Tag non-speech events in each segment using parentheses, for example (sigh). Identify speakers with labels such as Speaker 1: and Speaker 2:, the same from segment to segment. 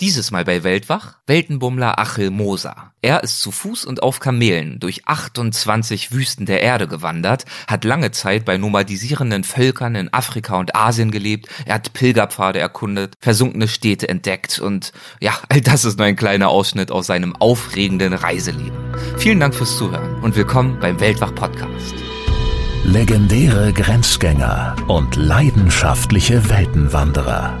Speaker 1: Dieses Mal bei Weltwach Weltenbummler Achel Moser. Er ist zu Fuß und auf Kamelen durch 28 Wüsten der Erde gewandert, hat lange Zeit bei nomadisierenden Völkern in Afrika und Asien gelebt, er hat Pilgerpfade erkundet, versunkene Städte entdeckt und ja, all das ist nur ein kleiner Ausschnitt aus seinem aufregenden Reiseleben. Vielen Dank fürs Zuhören und willkommen beim Weltwach Podcast.
Speaker 2: Legendäre Grenzgänger und leidenschaftliche Weltenwanderer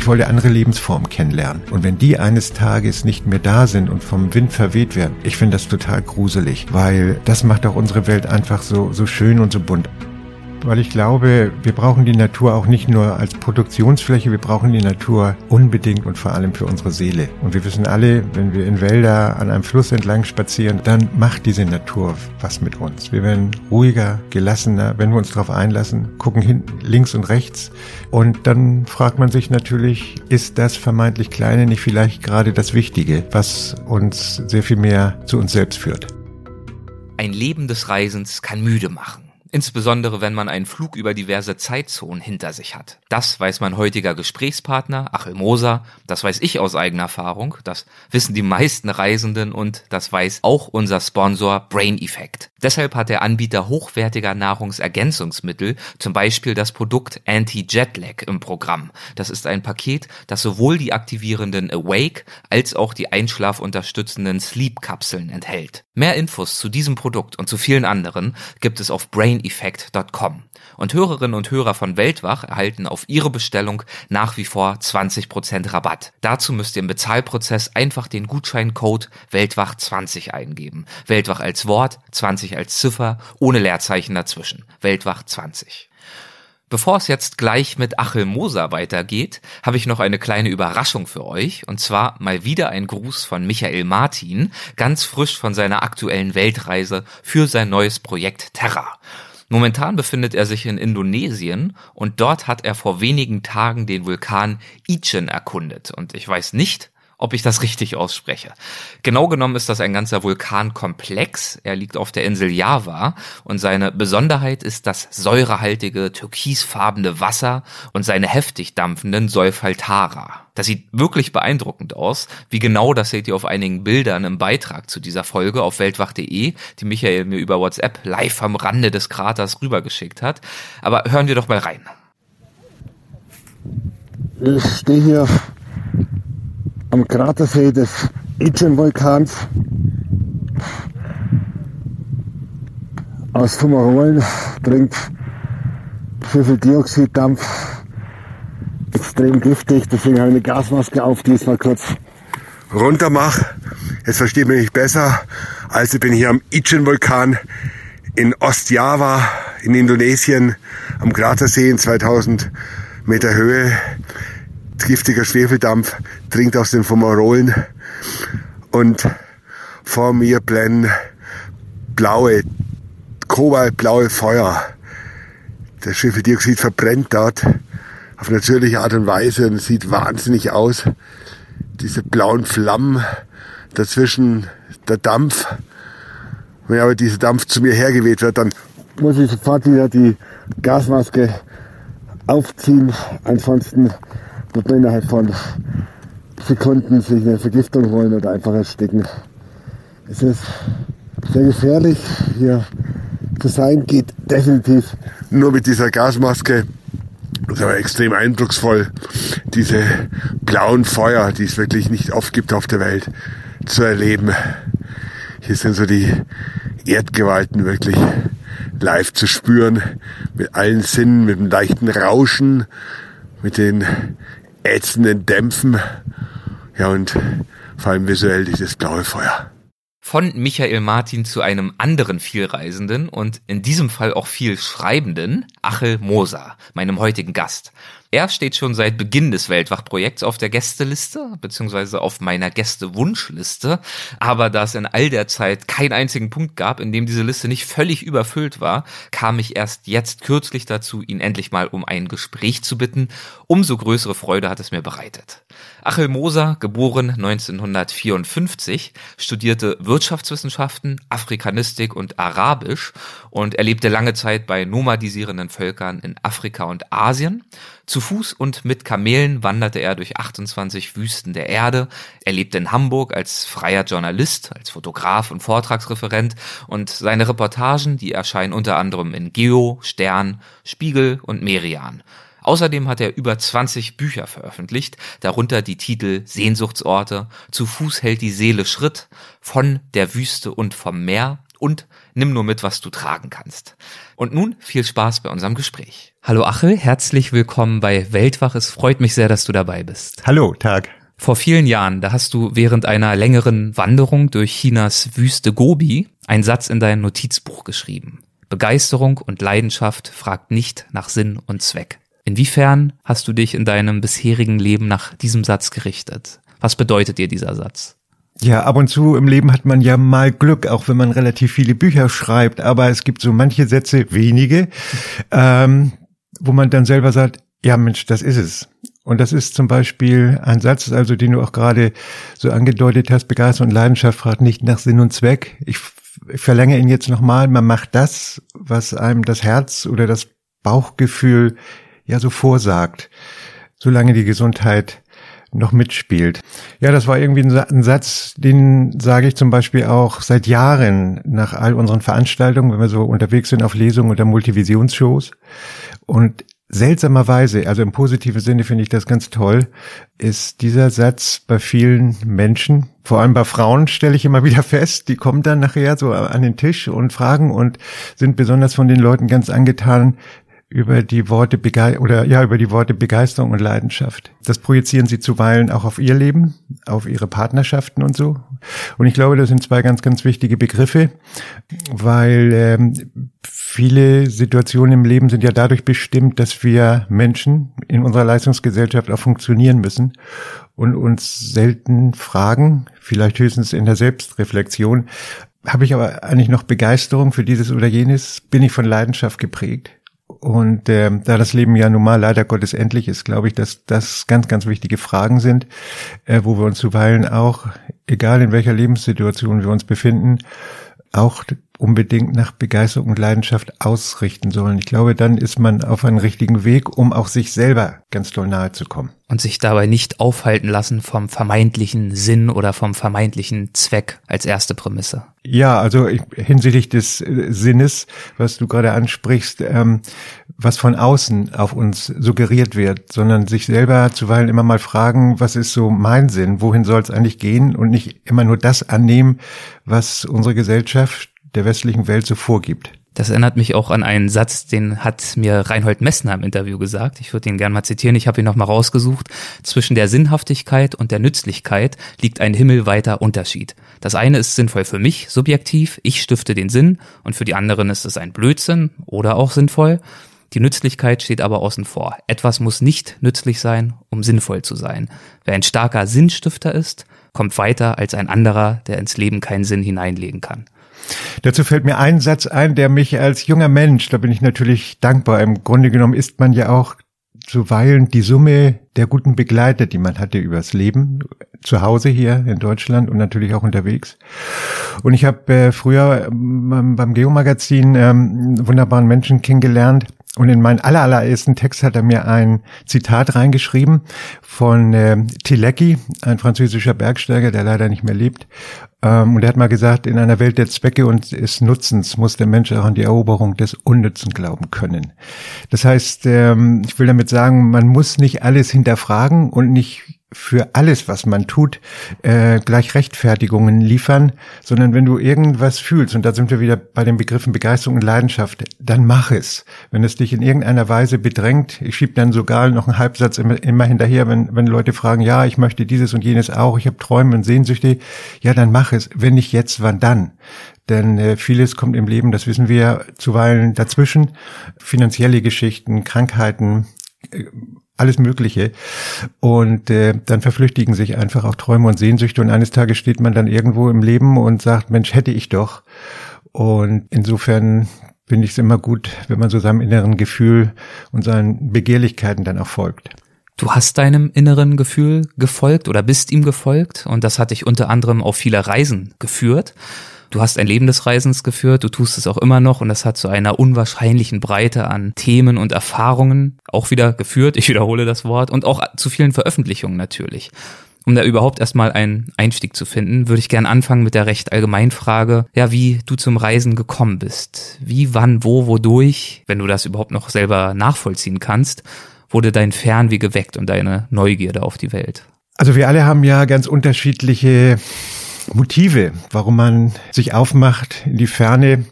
Speaker 3: Ich wollte andere Lebensformen kennenlernen. Und wenn die eines Tages nicht mehr da sind und vom Wind verweht werden, ich finde das total gruselig, weil das macht auch unsere Welt einfach so, so schön und so bunt weil ich glaube, wir brauchen die Natur auch nicht nur als Produktionsfläche, wir brauchen die Natur unbedingt und vor allem für unsere Seele. Und wir wissen alle, wenn wir in Wälder an einem Fluss entlang spazieren, dann macht diese Natur was mit uns. Wir werden ruhiger, gelassener, wenn wir uns darauf einlassen, gucken hinten, links und rechts. Und dann fragt man sich natürlich, ist das vermeintlich Kleine nicht vielleicht gerade das Wichtige, was uns sehr viel mehr zu uns selbst führt?
Speaker 1: Ein Leben des Reisens kann müde machen. Insbesondere wenn man einen Flug über diverse Zeitzonen hinter sich hat. Das weiß mein heutiger Gesprächspartner Achel Moser, das weiß ich aus eigener Erfahrung, das wissen die meisten Reisenden und das weiß auch unser Sponsor Brain Effect. Deshalb hat der Anbieter hochwertiger Nahrungsergänzungsmittel zum Beispiel das Produkt Anti-Jetlag im Programm. Das ist ein Paket, das sowohl die aktivierenden Awake als auch die einschlafunterstützenden Sleep-Kapseln enthält. Mehr Infos zu diesem Produkt und zu vielen anderen gibt es auf Brain braineffect.com. Und Hörerinnen und Hörer von Weltwach erhalten auf ihre Bestellung nach wie vor 20% Rabatt. Dazu müsst ihr im Bezahlprozess einfach den Gutscheincode Weltwach20 eingeben. Weltwach als Wort, 20 als Ziffer, ohne Leerzeichen dazwischen. Weltwach 20. Bevor es jetzt gleich mit Achel Moser weitergeht, habe ich noch eine kleine Überraschung für euch, und zwar mal wieder ein Gruß von Michael Martin, ganz frisch von seiner aktuellen Weltreise für sein neues Projekt Terra. Momentan befindet er sich in Indonesien und dort hat er vor wenigen Tagen den Vulkan Ichen erkundet. Und ich weiß nicht, ob ich das richtig ausspreche. Genau genommen ist das ein ganzer Vulkankomplex. Er liegt auf der Insel Java und seine Besonderheit ist das säurehaltige, türkisfarbene Wasser und seine heftig dampfenden Solfaltara. Das sieht wirklich beeindruckend aus. Wie genau, das seht ihr auf einigen Bildern im Beitrag zu dieser Folge auf weltwach.de, die Michael mir über WhatsApp live am Rande des Kraters rübergeschickt hat. Aber hören wir doch mal rein.
Speaker 4: Ich stehe hier am Kratersee des Itchen-Vulkans. Aus Fumarolen dringt Schwefeldioxiddampf extrem giftig, deswegen habe ich eine Gasmaske auf, die ich mal kurz runter mache. Jetzt versteht man mich besser. Also bin hier am Ichen-Vulkan in Ostjava in Indonesien am Kratersee in 2000 Meter Höhe. Giftiger Schwefeldampf dringt aus den Fumarolen und vor mir blenden blaue, kobaltblaue Feuer. Das Schwefeldioxid verbrennt dort auf natürliche Art und Weise und sieht wahnsinnig aus. Diese blauen Flammen, dazwischen der Dampf. Wenn aber dieser Dampf zu mir hergeweht wird, dann muss ich sofort wieder die Gasmaske aufziehen. Ansonsten wird man innerhalb von Sekunden sich eine Vergiftung holen oder einfach ersticken. Es ist sehr gefährlich hier zu sein, geht definitiv nur mit dieser Gasmaske. Das ist aber extrem eindrucksvoll, diese blauen Feuer, die es wirklich nicht oft gibt auf der Welt, zu erleben. Hier sind so die Erdgewalten wirklich live zu spüren, mit allen Sinnen, mit dem leichten Rauschen, mit den ätzenden Dämpfen. Ja, und vor allem visuell dieses blaue Feuer.
Speaker 1: Von Michael Martin zu einem anderen Vielreisenden und in diesem Fall auch viel Schreibenden, Achel Moser, meinem heutigen Gast. Er steht schon seit Beginn des Weltwachprojekts auf der Gästeliste, beziehungsweise auf meiner Gästewunschliste. Aber da es in all der Zeit keinen einzigen Punkt gab, in dem diese Liste nicht völlig überfüllt war, kam ich erst jetzt kürzlich dazu, ihn endlich mal um ein Gespräch zu bitten. Umso größere Freude hat es mir bereitet. Achel Moser, geboren 1954, studierte Wirtschaftswissenschaften, Afrikanistik und Arabisch und erlebte lange Zeit bei nomadisierenden Völkern in Afrika und Asien. Zu Fuß und mit Kamelen wanderte er durch 28 Wüsten der Erde. Er lebte in Hamburg als freier Journalist, als Fotograf und Vortragsreferent und seine Reportagen, die erscheinen unter anderem in Geo, Stern, Spiegel und Merian. Außerdem hat er über 20 Bücher veröffentlicht, darunter die Titel Sehnsuchtsorte, Zu Fuß hält die Seele Schritt, Von der Wüste und vom Meer und Nimm nur mit, was du tragen kannst. Und nun viel Spaß bei unserem Gespräch. Hallo Achel, herzlich willkommen bei Weltwach. Es freut mich sehr, dass du dabei bist.
Speaker 3: Hallo, Tag.
Speaker 1: Vor vielen Jahren, da hast du während einer längeren Wanderung durch Chinas Wüste Gobi einen Satz in dein Notizbuch geschrieben. Begeisterung und Leidenschaft fragt nicht nach Sinn und Zweck. Inwiefern hast du dich in deinem bisherigen Leben nach diesem Satz gerichtet? Was bedeutet dir dieser Satz?
Speaker 3: Ja, ab und zu im Leben hat man ja mal Glück, auch wenn man relativ viele Bücher schreibt. Aber es gibt so manche Sätze, wenige, ähm, wo man dann selber sagt, ja Mensch, das ist es. Und das ist zum Beispiel ein Satz, also den du auch gerade so angedeutet hast, Begeisterung und Leidenschaft fragt nicht nach Sinn und Zweck. Ich, ich verlängere ihn jetzt nochmal, man macht das, was einem das Herz oder das Bauchgefühl ja so vorsagt, solange die Gesundheit noch mitspielt. Ja, das war irgendwie ein Satz, den sage ich zum Beispiel auch seit Jahren nach all unseren Veranstaltungen, wenn wir so unterwegs sind auf Lesungen oder Multivisionsshows. Und seltsamerweise, also im positiven Sinne finde ich das ganz toll, ist dieser Satz bei vielen Menschen, vor allem bei Frauen stelle ich immer (laughs) wieder fest, die kommen dann nachher so an den Tisch und fragen und sind besonders von den Leuten ganz angetan, über die Worte Bege oder ja über die Worte Begeisterung und Leidenschaft. Das projizieren sie zuweilen auch auf ihr Leben, auf ihre Partnerschaften und so. Und ich glaube, das sind zwei ganz, ganz wichtige Begriffe, weil ähm, viele Situationen im Leben sind ja dadurch bestimmt, dass wir Menschen in unserer Leistungsgesellschaft auch funktionieren müssen und uns selten fragen, vielleicht höchstens in der Selbstreflexion, habe ich aber eigentlich noch Begeisterung für dieses oder jenes? Bin ich von Leidenschaft geprägt? Und äh, da das Leben ja nun mal leider Gottes endlich ist, glaube ich, dass das ganz, ganz wichtige Fragen sind, äh, wo wir uns zuweilen auch, egal in welcher Lebenssituation wir uns befinden, auch unbedingt nach Begeisterung und Leidenschaft ausrichten sollen. Ich glaube, dann ist man auf einem richtigen Weg, um auch sich selber ganz doll nahe zu kommen.
Speaker 1: Und sich dabei nicht aufhalten lassen vom vermeintlichen Sinn oder vom vermeintlichen Zweck als erste Prämisse.
Speaker 3: Ja, also hinsichtlich des äh, Sinnes, was du gerade ansprichst, ähm, was von außen auf uns suggeriert wird, sondern sich selber zuweilen immer mal fragen, was ist so mein Sinn, wohin soll es eigentlich gehen und nicht immer nur das annehmen, was unsere Gesellschaft der westlichen Welt so vorgibt.
Speaker 1: Das erinnert mich auch an einen Satz, den hat mir Reinhold Messner im Interview gesagt. Ich würde ihn gerne mal zitieren. Ich habe ihn nochmal rausgesucht. Zwischen der Sinnhaftigkeit und der Nützlichkeit liegt ein himmelweiter Unterschied. Das eine ist sinnvoll für mich, subjektiv. Ich stifte den Sinn und für die anderen ist es ein Blödsinn oder auch sinnvoll. Die Nützlichkeit steht aber außen vor. Etwas muss nicht nützlich sein, um sinnvoll zu sein. Wer ein starker Sinnstifter ist, kommt weiter als ein anderer, der ins Leben keinen Sinn hineinlegen kann.
Speaker 3: Dazu fällt mir ein Satz ein, der mich als junger Mensch, da bin ich natürlich dankbar. Im Grunde genommen ist man ja auch zuweilen die Summe der guten Begleiter, die man hatte übers Leben, zu Hause hier in Deutschland und natürlich auch unterwegs. Und ich habe äh, früher ähm, beim Geomagazin ähm, wunderbaren Menschen kennengelernt, und in meinen allerersten Text hat er mir ein Zitat reingeschrieben von äh, Tilecki, ein französischer Bergsteiger, der leider nicht mehr lebt. Ähm, und er hat mal gesagt, in einer Welt der Zwecke und des Nutzens muss der Mensch auch an die Eroberung des Unnützen glauben können. Das heißt, ähm, ich will damit sagen, man muss nicht alles hinterfragen und nicht für alles, was man tut, äh, gleich Rechtfertigungen liefern, sondern wenn du irgendwas fühlst, und da sind wir wieder bei den Begriffen Begeisterung und Leidenschaft, dann mach es. Wenn es dich in irgendeiner Weise bedrängt, ich schieb dann sogar noch einen Halbsatz immer, immer hinterher, wenn, wenn Leute fragen, ja, ich möchte dieses und jenes auch, ich habe Träume und Sehnsüchte, ja, dann mach es. Wenn nicht jetzt, wann dann? Denn äh, vieles kommt im Leben, das wissen wir zuweilen dazwischen, finanzielle Geschichten, Krankheiten, äh, alles Mögliche. Und äh, dann verflüchtigen sich einfach auch Träume und Sehnsüchte und eines Tages steht man dann irgendwo im Leben und sagt, Mensch, hätte ich doch. Und insofern finde ich es immer gut, wenn man so seinem inneren Gefühl und seinen Begehrlichkeiten dann auch folgt.
Speaker 1: Du hast deinem inneren Gefühl gefolgt oder bist ihm gefolgt und das hat dich unter anderem auf viele Reisen geführt. Du hast ein Leben des Reisens geführt, du tust es auch immer noch und das hat zu einer unwahrscheinlichen Breite an Themen und Erfahrungen auch wieder geführt, ich wiederhole das Wort, und auch zu vielen Veröffentlichungen natürlich. Um da überhaupt erstmal einen Einstieg zu finden, würde ich gern anfangen mit der recht allgemeinen Frage, ja, wie du zum Reisen gekommen bist. Wie, wann, wo, wodurch, wenn du das überhaupt noch selber nachvollziehen kannst, wurde dein Fernweh geweckt und deine Neugierde auf die Welt?
Speaker 3: Also wir alle haben ja ganz unterschiedliche Motive, warum man sich aufmacht in die Ferne.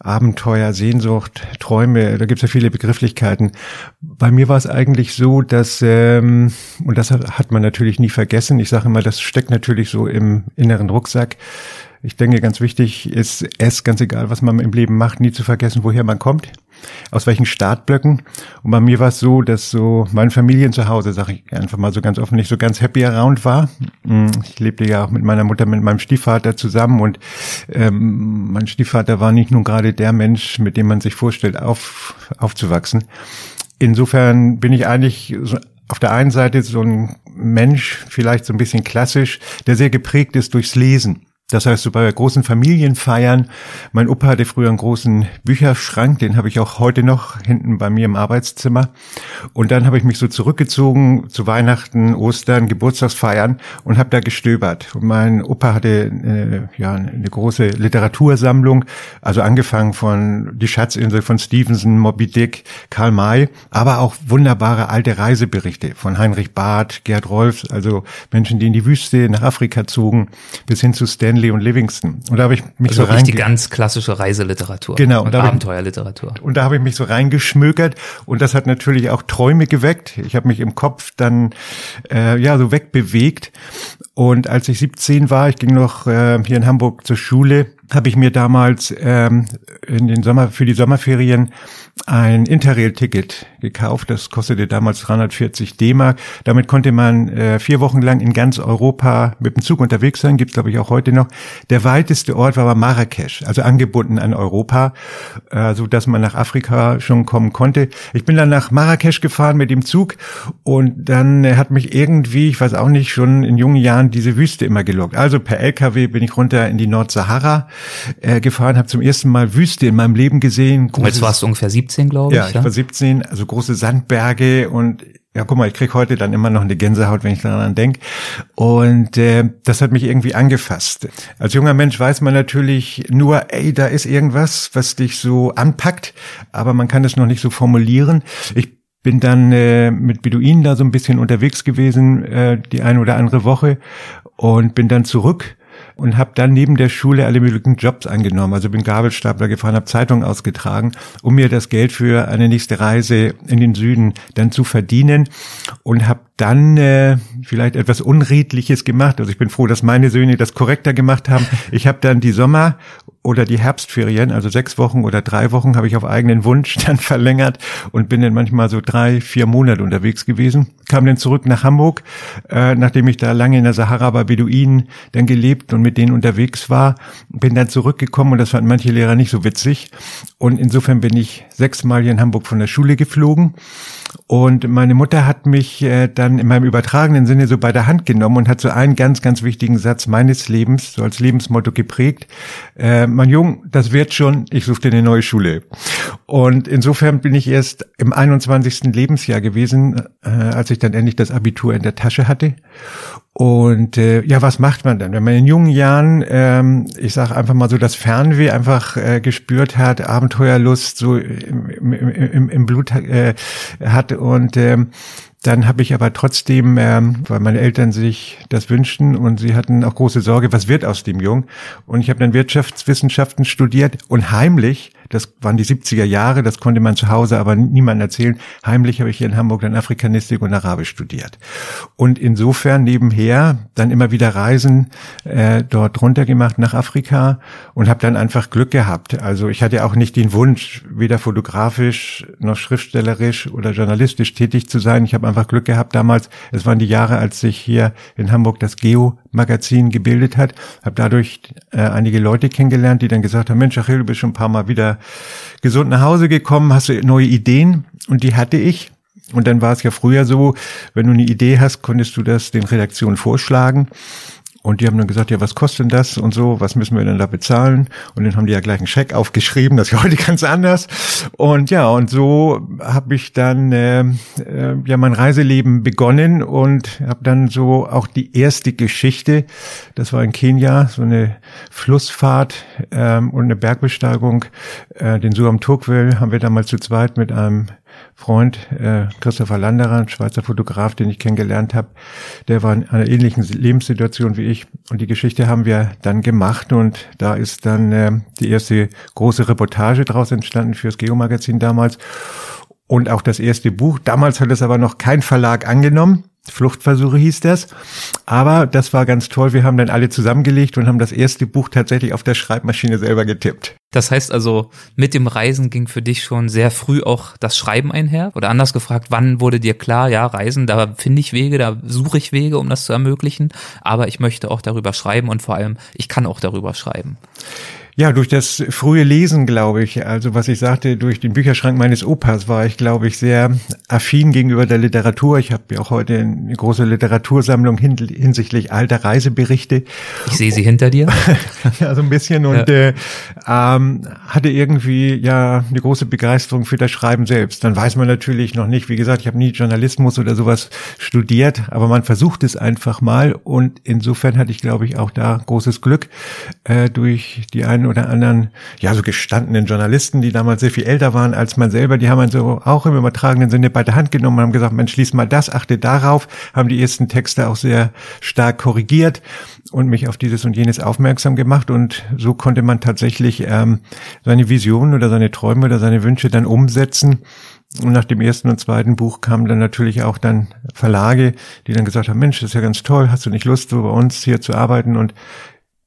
Speaker 3: Abenteuer, Sehnsucht, Träume, da gibt's ja viele Begrifflichkeiten. Bei mir war es eigentlich so, dass, ähm, und das hat man natürlich nie vergessen, ich sage immer, das steckt natürlich so im inneren Rucksack, ich denke, ganz wichtig ist es, ganz egal, was man im Leben macht, nie zu vergessen, woher man kommt, aus welchen Startblöcken. Und bei mir war es so, dass so mein Familien zu sage ich einfach mal so ganz offen, nicht so ganz happy around war. Mm, ich lebte ja auch mit meiner Mutter, mit meinem Stiefvater zusammen und ähm, mein Stiefvater war nicht nun gerade der Mensch, mit dem man sich vorstellt, auf, aufzuwachsen. Insofern bin ich eigentlich so auf der einen Seite so ein Mensch, vielleicht so ein bisschen klassisch, der sehr geprägt ist durchs Lesen. Das heißt, so bei großen Familienfeiern, mein Opa hatte früher einen großen Bücherschrank, den habe ich auch heute noch hinten bei mir im Arbeitszimmer. Und dann habe ich mich so zurückgezogen zu Weihnachten, Ostern, Geburtstagsfeiern und habe da gestöbert. Und mein Opa hatte äh, ja eine große Literatursammlung, also angefangen von Die Schatzinsel von Stevenson, Moby Dick, Karl May, aber auch wunderbare alte Reiseberichte von Heinrich Barth, Gerd Rolfs, also Menschen, die in die Wüste nach Afrika zogen, bis hin zu Stanley Und Livingston. Und da habe ich mich
Speaker 1: also
Speaker 3: so rein
Speaker 1: die ganz klassische Reiseliteratur.
Speaker 3: Genau.
Speaker 1: Und, und Abenteuerliteratur.
Speaker 3: Und da habe ich mich so reingeschmökert und das hat natürlich auch Träume geweckt. Ich habe mich im Kopf dann äh, ja so wegbewegt. Und als ich 17 war, ich ging noch äh, hier in Hamburg zur Schule, habe ich mir damals ähm, in den Sommer für die Sommerferien ein Interrail-Ticket gekauft. Das kostete damals 340 D-Mark. Damit konnte man äh, vier Wochen lang in ganz Europa mit dem Zug unterwegs sein. Gibt's glaube ich auch heute noch. Der weiteste Ort war aber Marrakesch, also angebunden an Europa, äh, so dass man nach Afrika schon kommen konnte. Ich bin dann nach Marrakesch gefahren mit dem Zug und dann äh, hat mich irgendwie, ich weiß auch nicht, schon in jungen Jahren diese Wüste immer gelockt. Also per LKW bin ich runter in die Nordsahara äh, gefahren, habe zum ersten Mal Wüste in meinem Leben gesehen.
Speaker 1: Großes, Jetzt warst du ungefähr 17, glaube ich.
Speaker 3: Ja, ich ja? war 17, also große Sandberge und ja, guck mal, ich krieg heute dann immer noch eine Gänsehaut, wenn ich daran denke. Und äh, das hat mich irgendwie angefasst. Als junger Mensch weiß man natürlich nur, ey, da ist irgendwas, was dich so anpackt, aber man kann es noch nicht so formulieren. Ich bin dann äh, mit Beduinen da so ein bisschen unterwegs gewesen, äh, die eine oder andere Woche und bin dann zurück und habe dann neben der Schule alle möglichen Jobs angenommen. Also bin Gabelstapler gefahren, habe Zeitungen ausgetragen, um mir das Geld für eine nächste Reise in den Süden dann zu verdienen und habe dann äh, vielleicht etwas Unredliches gemacht. Also ich bin froh, dass meine Söhne das korrekter gemacht haben. (laughs) Ich habe dann die Sommer- oder die Herbstferien, also sechs Wochen oder drei Wochen, habe ich auf eigenen Wunsch dann (laughs) verlängert und bin dann manchmal so drei, vier Monate unterwegs gewesen. Kam dann zurück nach Hamburg, äh, nachdem ich da lange in der Sahara bei Beduinen dann gelebt und mit denen unterwegs war. Bin dann zurückgekommen und das fanden manche Lehrer nicht so witzig. Und insofern bin ich sechsmal hier in Hamburg von der Schule geflogen und meine Mutter hat mich äh, dann in meinem übertragenen Sinne so bei der Hand genommen und hat so einen ganz, ganz wichtigen Satz meines Lebens, so als Lebensmotto geprägt. Äh, mein Jung, das wird schon, ich suche dir eine neue Schule. Und insofern bin ich erst im 21. Lebensjahr gewesen, äh, als ich dann endlich das Abitur in der Tasche hatte. Und äh, ja, was macht man dann, wenn man in jungen Jahren, ähm, ich sage einfach mal so, das Fernweh einfach äh, gespürt hat, Abenteuerlust so im, im, im, im Blut äh, hat und ähm, dann habe ich aber trotzdem, ähm, weil meine Eltern sich das wünschten und sie hatten auch große Sorge, was wird aus dem Jungen. Und ich habe dann Wirtschaftswissenschaften studiert und heimlich Das waren die 70er Jahre, das konnte man zu Hause aber niemandem erzählen. Heimlich habe ich hier in Hamburg dann Afrikanistik und Arabisch studiert. Und insofern nebenher dann immer wieder Reisen äh, dort runter gemacht nach Afrika und habe dann einfach Glück gehabt. Also ich hatte auch nicht den Wunsch, weder fotografisch noch schriftstellerisch oder journalistisch tätig zu sein. Ich habe einfach Glück gehabt damals. Es waren die Jahre, als sich hier in Hamburg das Geo-Magazin gebildet hat. Habe dadurch äh, einige Leute kennengelernt, die dann gesagt haben, Mensch, Achille, du bist schon ein paar Mal wieder gesund nach Hause gekommen, hast du neue Ideen? Und die hatte ich. Und dann war es ja früher so, wenn du eine Idee hast, konntest du das den Redaktionen vorschlagen. Und die haben dann gesagt, ja, was kostet denn das und so, was müssen wir denn da bezahlen? Und dann haben die ja gleich einen Scheck aufgeschrieben, das (laughs) ist ja heute ganz anders. Und ja, und so habe ich dann äh, äh, ja mein Reiseleben begonnen und habe dann so auch die erste Geschichte, das war in Kenia, so eine Flussfahrt ähm, und eine Bergbesteigung, äh, den Suam Turkwell haben wir damals zu zweit mit einem Freund, äh, Christopher Landerer, ein Schweizer Fotograf, den ich kennengelernt habe, der war in einer ähnlichen Lebenssituation wie ich. Und die Geschichte haben wir dann gemacht und da ist dann äh, die erste große Reportage daraus entstanden fürs Geomagazin damals. Und auch das erste Buch. Damals hat es aber noch kein Verlag angenommen. Fluchtversuche hieß das. Aber das war ganz toll. Wir haben dann alle zusammengelegt und haben das erste Buch tatsächlich auf der Schreibmaschine selber getippt.
Speaker 1: Das heißt also, mit dem Reisen ging für dich schon sehr früh auch das Schreiben einher? Oder anders gefragt, wann wurde dir klar, ja, Reisen, da finde ich Wege, da suche ich Wege, um das zu ermöglichen. Aber ich möchte auch darüber schreiben und vor allem, ich kann auch darüber schreiben.
Speaker 3: Ja, durch das frühe Lesen, glaube ich, also was ich sagte, durch den Bücherschrank meines Opas war ich, glaube ich, sehr affin gegenüber der Literatur. Ich habe ja auch heute eine große Literatursammlung hinsichtlich alter Reiseberichte.
Speaker 1: Ich sehe sie hinter dir. (laughs)
Speaker 3: ja, so ein bisschen und ja. äh, ähm, hatte irgendwie ja eine große Begeisterung für das Schreiben selbst. Dann weiß man natürlich noch nicht, wie gesagt, ich habe nie Journalismus oder sowas studiert, aber man versucht es einfach mal und insofern hatte ich, glaube ich, auch da großes Glück äh, durch die einen einen oder anderen, ja, so gestandenen Journalisten, die damals sehr viel älter waren als man selber, die haben man so auch im übertragenen Sinne bei der Hand genommen und haben gesagt, Mensch, lies mal das, achte darauf, haben die ersten Texte auch sehr stark korrigiert und mich auf dieses und jenes aufmerksam gemacht und so konnte man tatsächlich ähm, seine Visionen oder seine Träume oder seine Wünsche dann umsetzen. Und nach dem ersten und zweiten Buch kamen dann natürlich auch dann Verlage, die dann gesagt haben, Mensch, das ist ja ganz toll, hast du nicht Lust, so bei uns hier zu arbeiten? Und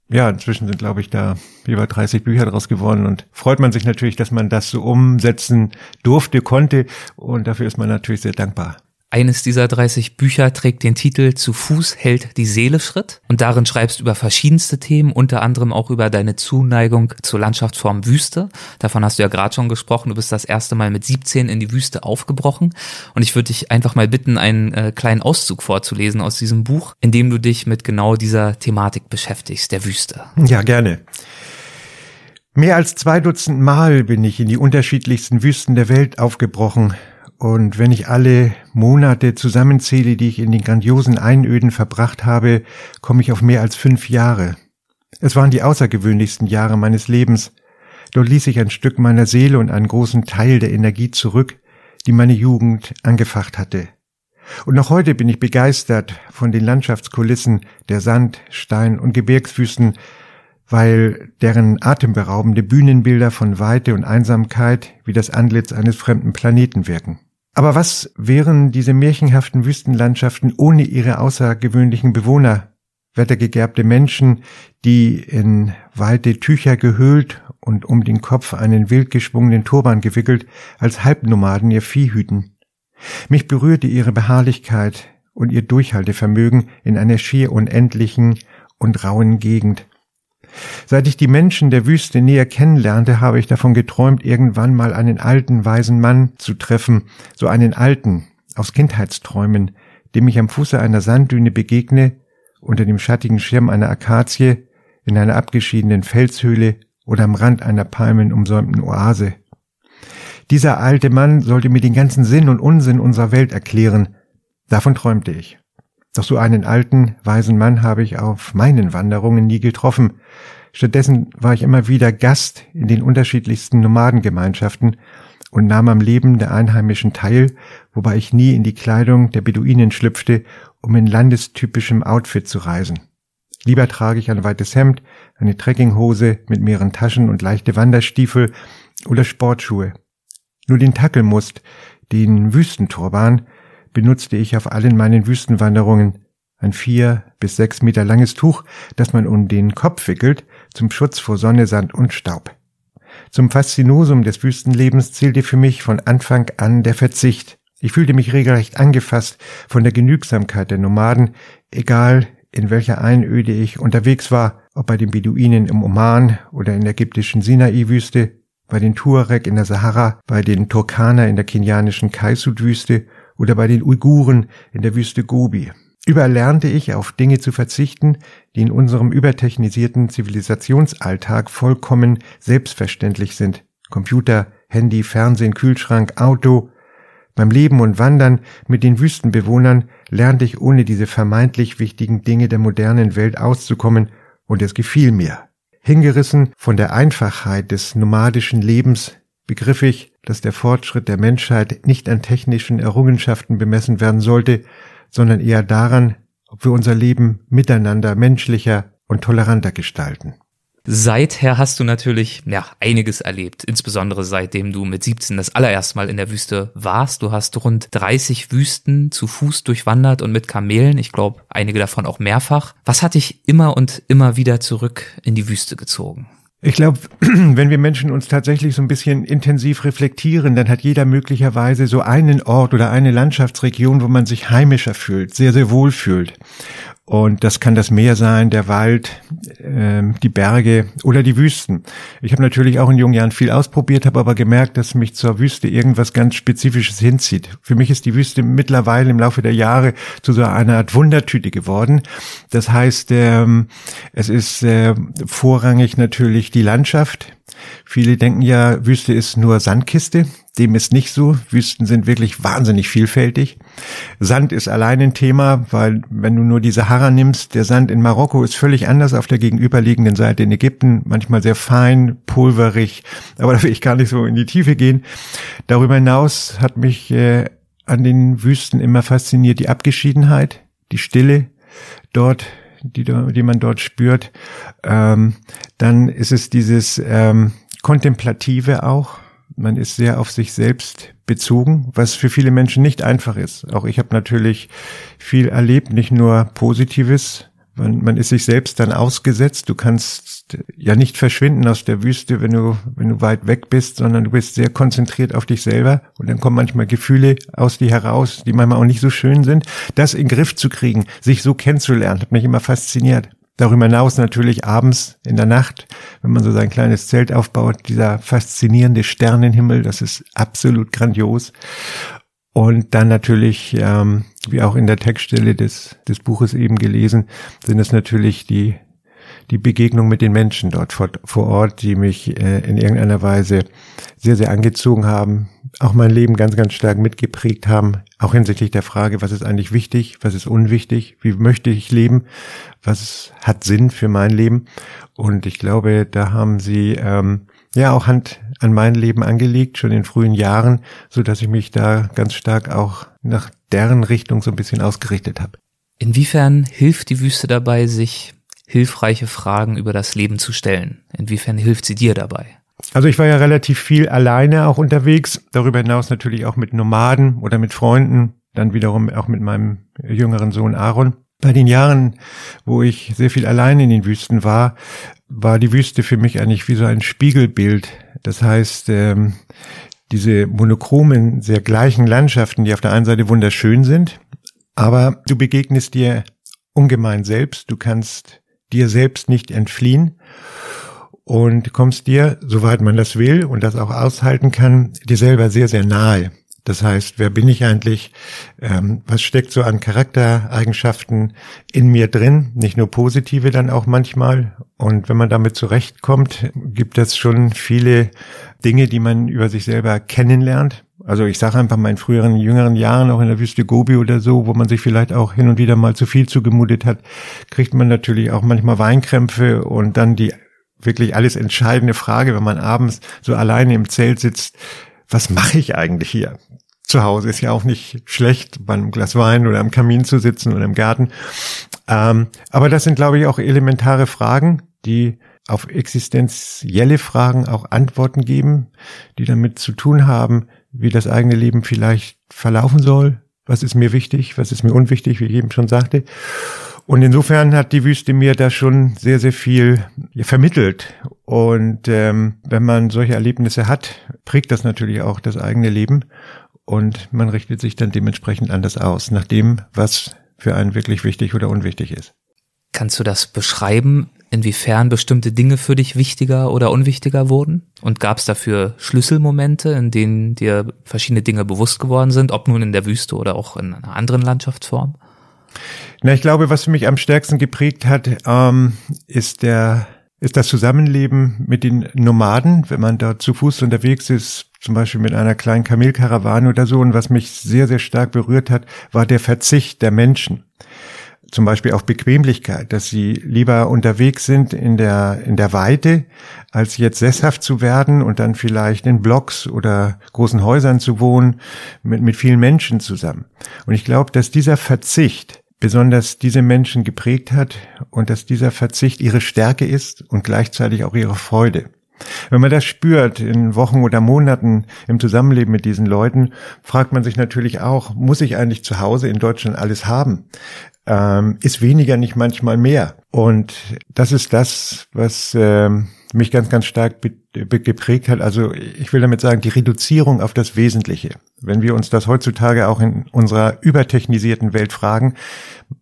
Speaker 3: ja, inzwischen sind, glaube ich, da über 30 Bücher daraus geworden und freut man sich natürlich, dass man das so umsetzen durfte, konnte und dafür ist man natürlich sehr dankbar.
Speaker 1: Eines dieser 30 Bücher trägt den Titel Zu Fuß hält die Seele Schritt und darin schreibst du über verschiedenste Themen, unter anderem auch über deine Zuneigung zur Landschaftsform Wüste. Davon hast du ja gerade schon gesprochen. Du bist das erste Mal mit 17 in die Wüste aufgebrochen und ich würde dich einfach mal bitten, einen äh, kleinen Auszug vorzulesen aus diesem Buch, in dem du dich mit genau dieser Thematik beschäftigst, der Wüste.
Speaker 3: Ja, gerne. Mehr als zwei Dutzend Mal bin ich in die unterschiedlichsten Wüsten der Welt aufgebrochen und wenn ich alle Monate zusammenzähle, die ich in den grandiosen Einöden verbracht habe, komme ich auf mehr als fünf Jahre. Es waren die außergewöhnlichsten Jahre meines Lebens. Dort ließ ich ein Stück meiner Seele und einen großen Teil der Energie zurück, die meine Jugend angefacht hatte. Und noch heute bin ich begeistert von den Landschaftskulissen der Sand-, Stein- und Gebirgswüsten, weil deren atemberaubende Bühnenbilder von Weite und Einsamkeit wie das Antlitz eines fremden Planeten wirken. Aber was wären diese märchenhaften Wüstenlandschaften ohne ihre außergewöhnlichen Bewohner, wettergegerbte Menschen, die in weite Tücher gehüllt und um den Kopf einen wild geschwungenen Turban gewickelt, als Halbnomaden ihr Vieh hüten. Mich berührte ihre Beharrlichkeit und ihr Durchhaltevermögen in einer schier unendlichen und rauen Gegend. Seit ich die Menschen der Wüste näher kennenlernte, habe ich davon geträumt, irgendwann mal einen alten, weisen Mann zu treffen, so einen alten, aus Kindheitsträumen, dem ich am Fuße einer Sanddüne begegne, unter dem schattigen Schirm einer Akazie, in einer abgeschiedenen Felshöhle oder am Rand einer palmenumsäumten Oase. Dieser alte Mann sollte mir den ganzen Sinn und Unsinn unserer Welt erklären. Davon träumte ich. Doch so einen alten, weisen Mann habe ich auf meinen Wanderungen nie getroffen. Stattdessen war ich immer wieder Gast in den unterschiedlichsten Nomadengemeinschaften und nahm am Leben der Einheimischen teil, wobei ich nie in die Kleidung der Beduinen schlüpfte, um in landestypischem Outfit zu reisen. Lieber trage ich ein weites Hemd, eine Trekkinghose mit mehreren Taschen und leichte Wanderstiefel, oder Sportschuhe. Nur den Tackelmust, den Wüstenturban, benutzte ich auf allen meinen Wüstenwanderungen. Ein vier bis sechs Meter langes Tuch, das man um den Kopf wickelt, zum Schutz vor Sonne, Sand und Staub. Zum Faszinosum des Wüstenlebens zählte für mich von Anfang an der Verzicht. Ich fühlte mich regelrecht angefasst von der Genügsamkeit der Nomaden, egal in welcher Einöde ich unterwegs war, ob bei den Beduinen im Oman oder in der ägyptischen Sinai-Wüste, bei den Tuareg in der Sahara, bei den Turkaner in der kenianischen Kaisut-Wüste oder bei den Uiguren in der Wüste Gobi. Überall lernte ich, auf Dinge zu verzichten, die in unserem übertechnisierten Zivilisationsalltag vollkommen selbstverständlich sind. Computer, Handy, Fernsehen, Kühlschrank, Auto. Beim Leben und Wandern mit den Wüstenbewohnern lernte ich ohne diese vermeintlich wichtigen Dinge der modernen Welt auszukommen, und es gefiel mir. Hingerissen von der Einfachheit des nomadischen Lebens begriff ich, dass der Fortschritt der Menschheit nicht an technischen Errungenschaften bemessen werden sollte, sondern eher daran, ob wir unser Leben miteinander menschlicher und toleranter gestalten.
Speaker 1: Seither hast du natürlich ja einiges erlebt, insbesondere seitdem du mit 17 das allererste Mal in der Wüste warst. Du hast rund 30 Wüsten zu Fuß durchwandert und mit Kamelen, ich glaube einige davon auch mehrfach. Was hat dich immer und immer wieder zurück in die Wüste gezogen?
Speaker 3: Ich glaube, (clears throat) wenn wir Menschen uns tatsächlich so ein bisschen intensiv reflektieren, dann hat jeder möglicherweise so einen Ort oder eine Landschaftsregion, wo man sich heimischer fühlt, sehr, sehr wohl fühlt. Und das kann das Meer sein, der Wald, äh, die Berge oder die Wüsten. Ich habe natürlich auch in jungen Jahren viel ausprobiert, habe aber gemerkt, dass mich zur Wüste irgendwas ganz Spezifisches hinzieht. Für mich ist die Wüste mittlerweile im Laufe der Jahre zu so einer Art Wundertüte geworden. Das heißt, ähm, es ist äh, vorrangig natürlich die Landschaft. Viele denken ja, Wüste ist nur Sandkiste. Dem ist nicht so. Wüsten sind wirklich wahnsinnig vielfältig. Sand ist allein ein Thema, weil wenn du nur die Sahara nimmst, der Sand in Marokko ist völlig anders auf der gegenüberliegenden Seite in Ägypten, manchmal sehr fein, pulverig, (laughs) aber da will ich gar nicht so in die Tiefe gehen. Darüber hinaus hat mich äh, an den Wüsten immer fasziniert die Abgeschiedenheit, die Stille dort, die, die man dort spürt. Ähm, dann ist es dieses ähm, Kontemplative auch, man ist sehr auf sich selbst bezogen, was für viele Menschen nicht einfach ist. Auch ich habe natürlich viel erlebt, nicht nur Positives. Man, man ist sich selbst dann ausgesetzt. Du kannst ja nicht verschwinden aus der Wüste, wenn du, wenn du weit weg bist, sondern du bist sehr konzentriert auf dich selber. Und dann kommen manchmal Gefühle aus dir heraus, die manchmal auch nicht so schön sind. Das in den Griff zu kriegen, sich so kennenzulernen, hat mich immer fasziniert. Darüber hinaus natürlich abends in der Nacht, wenn man so sein kleines Zelt aufbaut, dieser faszinierende Sternenhimmel, das ist absolut grandios. Und dann natürlich, ähm, wie auch in der Textstelle des, des Buches eben gelesen, sind es natürlich die, die Begegnung mit den Menschen dort vor, vor Ort, die mich äh, in irgendeiner Weise sehr, sehr angezogen haben, auch mein Leben ganz, ganz stark mitgeprägt haben, auch hinsichtlich der Frage, was ist eigentlich wichtig, was ist unwichtig, wie möchte ich leben, was hat Sinn für mein Leben. Und ich glaube, da haben sie ähm, ja auch Hand an mein Leben angelegt, schon in frühen Jahren, so dass ich mich da ganz stark auch nach deren Richtung so ein bisschen ausgerichtet habe.
Speaker 1: Inwiefern hilft die Wüste dabei, sich hilfreiche Fragen über das Leben zu stellen? Inwiefern hilft sie dir dabei?
Speaker 3: Also ich war ja relativ viel alleine auch unterwegs, darüber hinaus natürlich auch mit Nomaden oder mit Freunden, dann wiederum auch mit meinem jüngeren Sohn Aaron. Bei den Jahren, wo ich sehr viel allein in den Wüsten war, war die Wüste für mich eigentlich wie so ein Spiegelbild. Das heißt, ähm, diese monochromen, sehr gleichen Landschaften, die auf der einen Seite wunderschön sind, aber du begegnest dir ungemein selbst, du kannst dir selbst nicht entfliehen und kommst dir, soweit man das will und das auch aushalten kann, dir selber sehr, sehr nahe. Das heißt, wer bin ich eigentlich? Ähm, was steckt so an Charaktereigenschaften in mir drin? Nicht nur positive, dann auch manchmal. Und wenn man damit zurechtkommt, gibt es schon viele Dinge, die man über sich selber kennenlernt. Also ich sage einfach mal in früheren, jüngeren Jahren, auch in der Wüste Gobi oder so, wo man sich vielleicht auch hin und wieder mal zu viel zugemutet hat, kriegt man natürlich auch manchmal Weinkrämpfe und dann die wirklich alles entscheidende Frage, wenn man abends so alleine im Zelt sitzt, was mache ich eigentlich hier? Zu Hause ist ja auch nicht schlecht, bei einem Glas Wein oder am Kamin zu sitzen oder im Garten. Ähm, aber das sind, glaube ich, auch elementare Fragen, die auf existenzielle Fragen auch Antworten geben, die damit zu tun haben, wie das eigene Leben vielleicht verlaufen soll. Was ist mir wichtig? Was ist mir unwichtig, wie ich eben schon sagte? Und insofern hat die Wüste mir da schon sehr, sehr viel vermittelt. Und ähm, wenn man solche Erlebnisse hat, prägt das natürlich auch das eigene Leben. Und man richtet sich dann dementsprechend anders aus, nach dem, was für einen wirklich wichtig oder unwichtig ist.
Speaker 1: Kannst du das beschreiben, inwiefern bestimmte Dinge für dich wichtiger oder unwichtiger wurden? Und gab es dafür Schlüsselmomente, in denen dir verschiedene Dinge bewusst geworden sind, ob nun in der Wüste oder auch in einer anderen Landschaftsform?
Speaker 3: Na, ich glaube, was mich am stärksten geprägt hat, ähm, ist der ist das Zusammenleben mit den Nomaden, wenn man da zu Fuß unterwegs ist, zum Beispiel mit einer kleinen Kamelkarawane oder so. Und was mich sehr, sehr stark berührt hat, war der Verzicht der Menschen zum Beispiel auf Bequemlichkeit, dass sie lieber unterwegs sind in der, in der Weite, als jetzt sesshaft zu werden und dann vielleicht in Blocks oder großen Häusern zu wohnen, mit, mit vielen Menschen zusammen. Und ich glaube, dass dieser Verzicht besonders diese Menschen geprägt hat und dass dieser Verzicht ihre Stärke ist und gleichzeitig auch ihre Freude. Wenn man das spürt in Wochen oder Monaten im Zusammenleben mit diesen Leuten, fragt man sich natürlich auch, muss ich eigentlich zu Hause in Deutschland alles haben? ähm, ist weniger nicht manchmal mehr. Und das ist das, was ähm, mich ganz, ganz stark geprägt hat. Also ich will damit sagen, die Reduzierung auf das Wesentliche. Wenn wir uns das heutzutage auch in unserer übertechnisierten Welt fragen,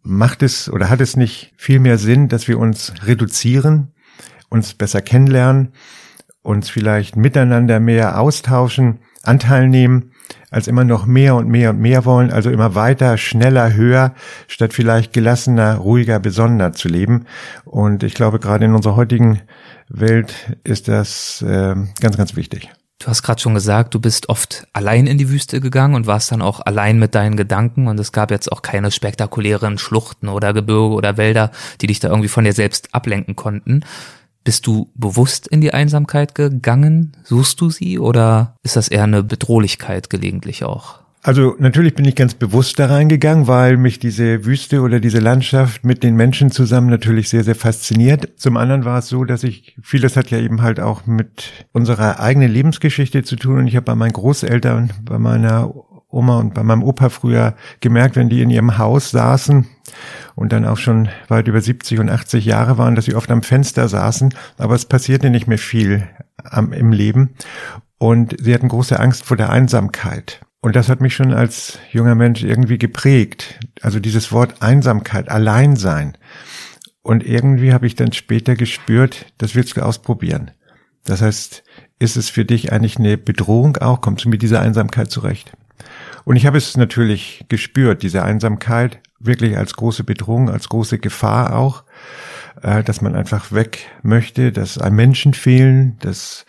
Speaker 3: macht es oder hat es nicht viel mehr Sinn, dass wir uns reduzieren, uns besser kennenlernen, uns vielleicht miteinander mehr austauschen, Anteil nehmen als immer noch mehr und mehr und mehr wollen, also immer weiter, schneller, höher, statt vielleicht gelassener, ruhiger, besonderer zu leben. Und ich glaube, gerade in unserer heutigen Welt ist das äh, ganz, ganz wichtig.
Speaker 1: Du hast gerade schon gesagt, du bist oft allein in die Wüste gegangen und warst dann auch allein mit deinen Gedanken und es gab jetzt auch keine spektakulären Schluchten oder Gebirge oder Wälder, die dich da irgendwie von dir selbst ablenken konnten. Bist du bewusst in die Einsamkeit gegangen? Suchst du sie oder ist das eher eine Bedrohlichkeit gelegentlich auch?
Speaker 3: Also natürlich bin ich ganz bewusst da reingegangen, weil mich diese Wüste oder diese Landschaft mit den Menschen zusammen natürlich sehr, sehr fasziniert. Zum anderen war es so, dass ich, vieles hat ja eben halt auch mit unserer eigenen Lebensgeschichte zu tun und ich habe bei meinen Großeltern, bei meiner Oma und bei meinem Opa früher gemerkt, wenn die in ihrem Haus saßen und dann auch schon weit über 70 und 80 Jahre waren, dass sie oft am Fenster saßen, aber es passierte nicht mehr viel am, im Leben und sie hatten große Angst vor der Einsamkeit. Und das hat mich schon als junger Mensch irgendwie geprägt. Also dieses Wort Einsamkeit, Alleinsein. Und irgendwie habe ich dann später gespürt, das willst du ausprobieren. Das heißt, ist es für dich eigentlich eine Bedrohung auch? Kommst du mit dieser Einsamkeit zurecht? Und ich habe es natürlich gespürt, diese Einsamkeit, wirklich als große Bedrohung, als große Gefahr auch, äh, dass man einfach weg möchte, dass einem Menschen fehlen, dass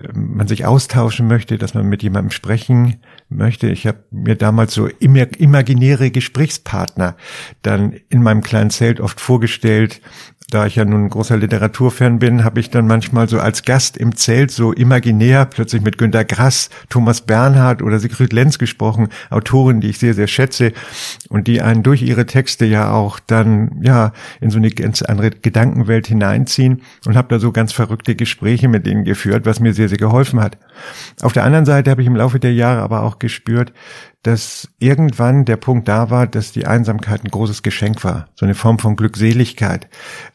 Speaker 3: ähm, man sich austauschen möchte, dass man mit jemandem sprechen möchte. Ich habe mir damals so imaginäre Gesprächspartner dann in meinem kleinen Zelt oft vorgestellt, da ich ja nun ein großer Literaturfan bin, habe ich dann manchmal so als Gast im Zelt so imaginär plötzlich mit Günter Grass, Thomas Bernhard oder Sigrid Lenz gesprochen, Autoren, die ich sehr, sehr schätze und die einen durch ihre Texte ja auch dann ja in so eine ganz andere Gedankenwelt hineinziehen und habe da so ganz verrückte Gespräche mit denen geführt, was mir sehr, sehr geholfen hat. Auf der anderen Seite habe ich im Laufe der Jahre aber auch gespürt, dass irgendwann der Punkt da war, dass die Einsamkeit ein großes Geschenk war, so eine Form von Glückseligkeit,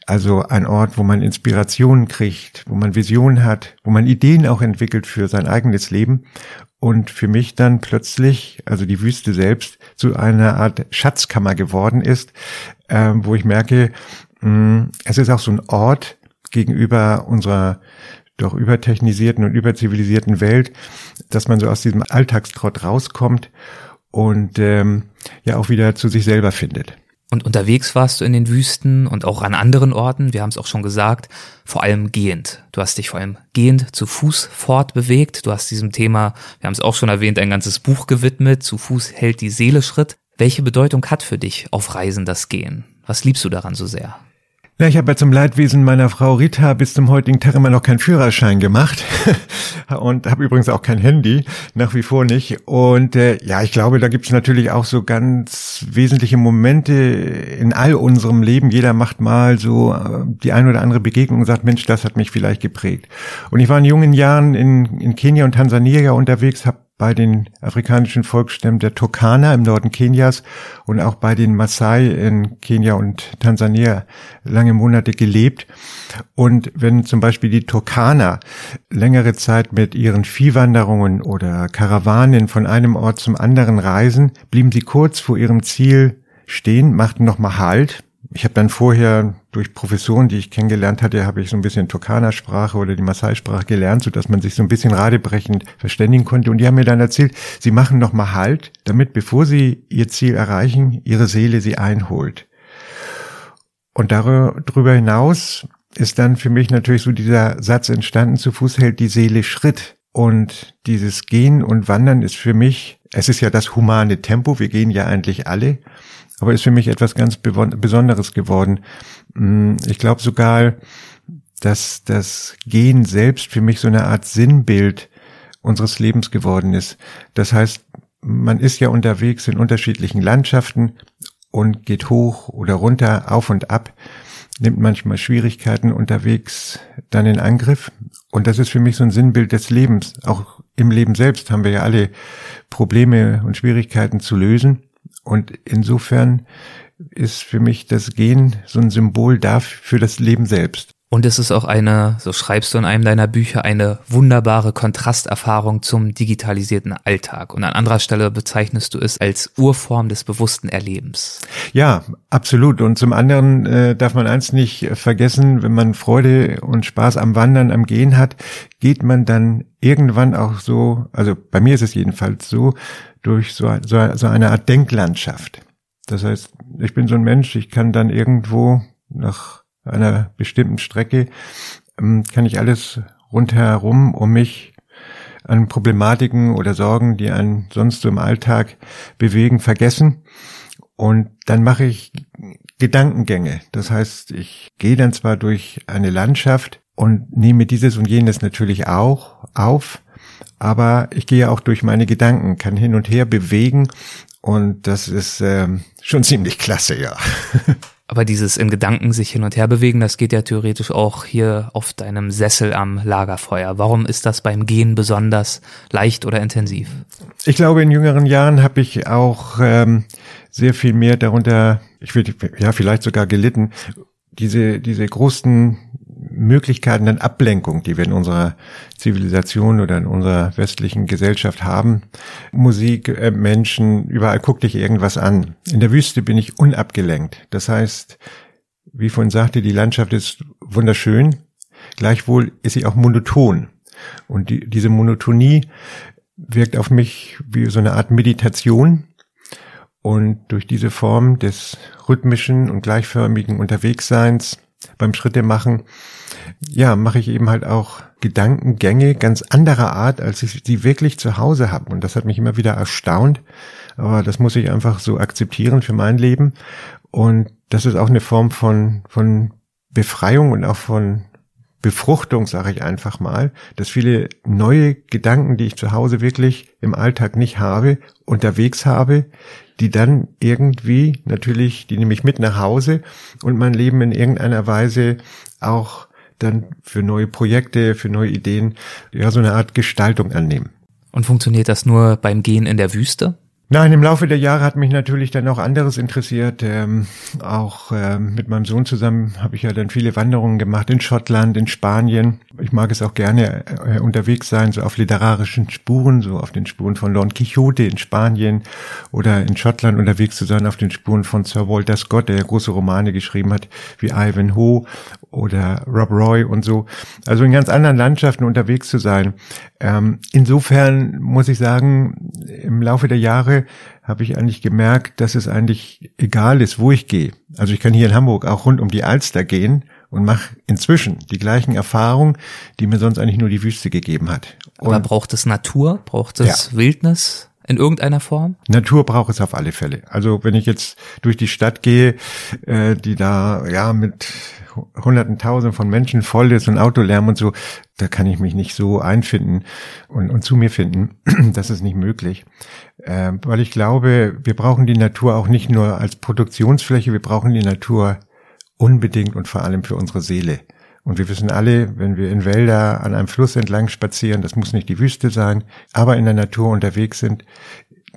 Speaker 3: also ein Ort, wo man Inspirationen kriegt, wo man Visionen hat, wo man Ideen auch entwickelt für sein eigenes Leben und für mich dann plötzlich, also die Wüste selbst, zu einer Art Schatzkammer geworden ist, äh, wo ich merke, mh, mm, es ist auch so ein Ort gegenüber unserer doch übertechnisierten und überzivilisierten Welt, dass man so aus diesem Alltagstrott rauskommt und ähm, ja auch wieder zu sich selber findet.
Speaker 1: Und unterwegs warst du in den Wüsten und auch an anderen Orten, wir haben es auch schon gesagt, vor allem gehend. Du hast dich vor allem gehend zu Fuß fortbewegt. Du hast diesem Thema, wir haben es auch schon erwähnt, ein ganzes Buch gewidmet. Zu Fuß hält die Seele Schritt. Welche Bedeutung hat für dich auf Reisen das Gehen? Was liebst du daran so sehr?
Speaker 3: Ja, ich habe ja zum Leidwesen meiner Frau Rita bis zum heutigen Tag immer noch keinen Führerschein gemacht. (laughs) und habe übrigens auch kein Handy, nach wie vor nicht. Und äh, ja, ich glaube, da gibt es natürlich auch so ganz wesentliche Momente in all unserem Leben. Jeder macht mal so äh, die ein oder andere Begegnung und sagt, Mensch, das hat mich vielleicht geprägt. Und ich war in jungen Jahren in, in Kenia und Tansania unterwegs, habe bei den afrikanischen Volksstämmen der Turkana im Norden Kenias und auch bei den Maasai in Kenia und Tansania lange Monate gelebt. Und wenn zum Beispiel die Turkana längere Zeit mit ihren Viehwanderungen oder Karawanen von einem Ort zum anderen reisen, blieben sie kurz vor ihrem Ziel stehen, machten nochmal Halt, ich habe dann vorher durch Professoren, die ich kennengelernt hatte, habe ich so ein bisschen Turkana-Sprache oder die Maasai-Sprache gelernt, so dass man sich so ein bisschen radebrechend verständigen konnte. Und die haben mir dann erzählt, sie machen noch mal Halt, damit bevor sie ihr Ziel erreichen, ihre Seele sie einholt. Und darüber hinaus ist dann für mich natürlich so dieser Satz entstanden, zu Fuß hält die Seele Schritt. Und dieses Gehen und Wandern ist für mich, es ist ja das humane Tempo, wir gehen ja eigentlich alle aber ist für mich etwas ganz Besonderes geworden. Mm, ich glaube sogar, dass das Gehen selbst für mich so eine Art Sinnbild unseres Lebens geworden ist. Das heißt, man ist ja unterwegs in unterschiedlichen Landschaften und geht hoch oder runter, auf und ab, nimmt manchmal Schwierigkeiten unterwegs dann in Angriff. Und das ist für mich so ein Sinnbild des Lebens. Auch im Leben selbst haben wir ja alle Probleme und Schwierigkeiten zu lösen. Und insofern ist für mich das Gehen so ein Symbol dafür für das Leben selbst.
Speaker 1: Und es ist auch eine, so schreibst du in einem deiner Bücher, eine wunderbare Kontrasterfahrung zum digitalisierten Alltag. Und an anderer Stelle bezeichnest du es als Urform des bewussten Erlebens.
Speaker 3: Ja, absolut. Und zum anderen äh, darf man eins nicht vergessen, wenn man Freude und Spaß am Wandern, am Gehen hat, geht man dann irgendwann auch so, also bei mir ist es jedenfalls so, durch so, so, so eine Art Denklandschaft. Das heißt, ich bin so ein Mensch, ich kann dann irgendwo nach einer bestimmten Strecke, ähm, kann ich alles rundherum um mich an Problematiken oder Sorgen, die einen sonst so im Alltag bewegen, vergessen. Und dann mache ich Gedankengänge. Das heißt, ich gehe dann zwar durch eine Landschaft und nehme dieses und jenes natürlich auch auf, aber ich gehe auch durch meine Gedanken, kann hin und her bewegen und das ist ähm, schon ziemlich klasse, ja. (laughs)
Speaker 1: Aber dieses in Gedanken sich hin und her bewegen, das geht ja theoretisch auch hier auf deinem Sessel am Lagerfeuer. Warum ist das beim Gehen besonders leicht oder intensiv?
Speaker 3: Ich glaube, in jüngeren Jahren habe ich auch ähm, sehr viel mehr darunter, ich würde ja vielleicht sogar gelitten, diese diese großen Möglichkeiten der Ablenkung, die wir in unserer Zivilisation oder in unserer westlichen Gesellschaft haben. Musik, äh, Menschen, überall guckt dich irgendwas an. In der Wüste bin ich unabgelenkt. Das heißt, wie vorhin sagte, die Landschaft ist wunderschön. Gleichwohl ist sie auch monoton. Und die, diese Monotonie wirkt auf mich wie so eine Art Meditation. Und durch diese Form des rhythmischen und gleichförmigen Unterwegsseins beim Schritte machen, ja, mache ich eben halt auch Gedankengänge ganz anderer Art, als ich sie wirklich zu Hause habe. Und das hat mich immer wieder erstaunt. Aber das muss ich einfach so akzeptieren für mein Leben. Und das ist auch eine Form von, von Befreiung und auch von Befruchtung, sage ich einfach mal, dass viele neue Gedanken, die ich zu Hause wirklich im Alltag nicht habe, unterwegs habe, die dann irgendwie natürlich, die nehme ich mit nach Hause und mein Leben in irgendeiner Weise auch dann für neue Projekte, für neue Ideen, ja, so eine Art Gestaltung annehmen.
Speaker 1: Und funktioniert das nur beim Gehen in der Wüste?
Speaker 3: Nein, im Laufe der Jahre hat mich natürlich dann auch anderes interessiert. Ähm, auch ähm, mit meinem Sohn zusammen habe ich ja dann viele Wanderungen gemacht in Schottland, in Spanien. Ich mag es auch gerne äh, unterwegs sein, so auf literarischen Spuren, so auf den Spuren von Don Quixote in Spanien oder in Schottland unterwegs zu sein, auf den Spuren von Sir Walter Scott, der große Romane geschrieben hat, wie Ivanhoe oder Rob Roy und so. Also in ganz anderen Landschaften unterwegs zu sein. Ähm, insofern muss ich sagen, im Laufe der Jahre habe ich eigentlich gemerkt, dass es eigentlich egal ist, wo ich gehe. Also ich kann hier in Hamburg auch rund um die Alster gehen und mache inzwischen die gleichen Erfahrungen, die mir sonst eigentlich nur die Wüste gegeben hat.
Speaker 1: Und Aber braucht es Natur? Braucht es ja. Wildnis? In irgendeiner Form?
Speaker 3: Natur braucht es auf alle Fälle. Also wenn ich jetzt durch die Stadt gehe, äh, die da ja mit hunderten tausend von Menschen voll ist und Autolärm und so, da kann ich mich nicht so einfinden und, und zu mir finden. (clears throat) Das ist nicht möglich. Äh, weil ich glaube, wir brauchen die Natur auch nicht nur als Produktionsfläche, wir brauchen die Natur unbedingt und vor allem für unsere Seele. Und wir wissen alle, wenn wir in Wälder an einem Fluss entlang spazieren, das muss nicht die Wüste sein, aber in der Natur unterwegs sind,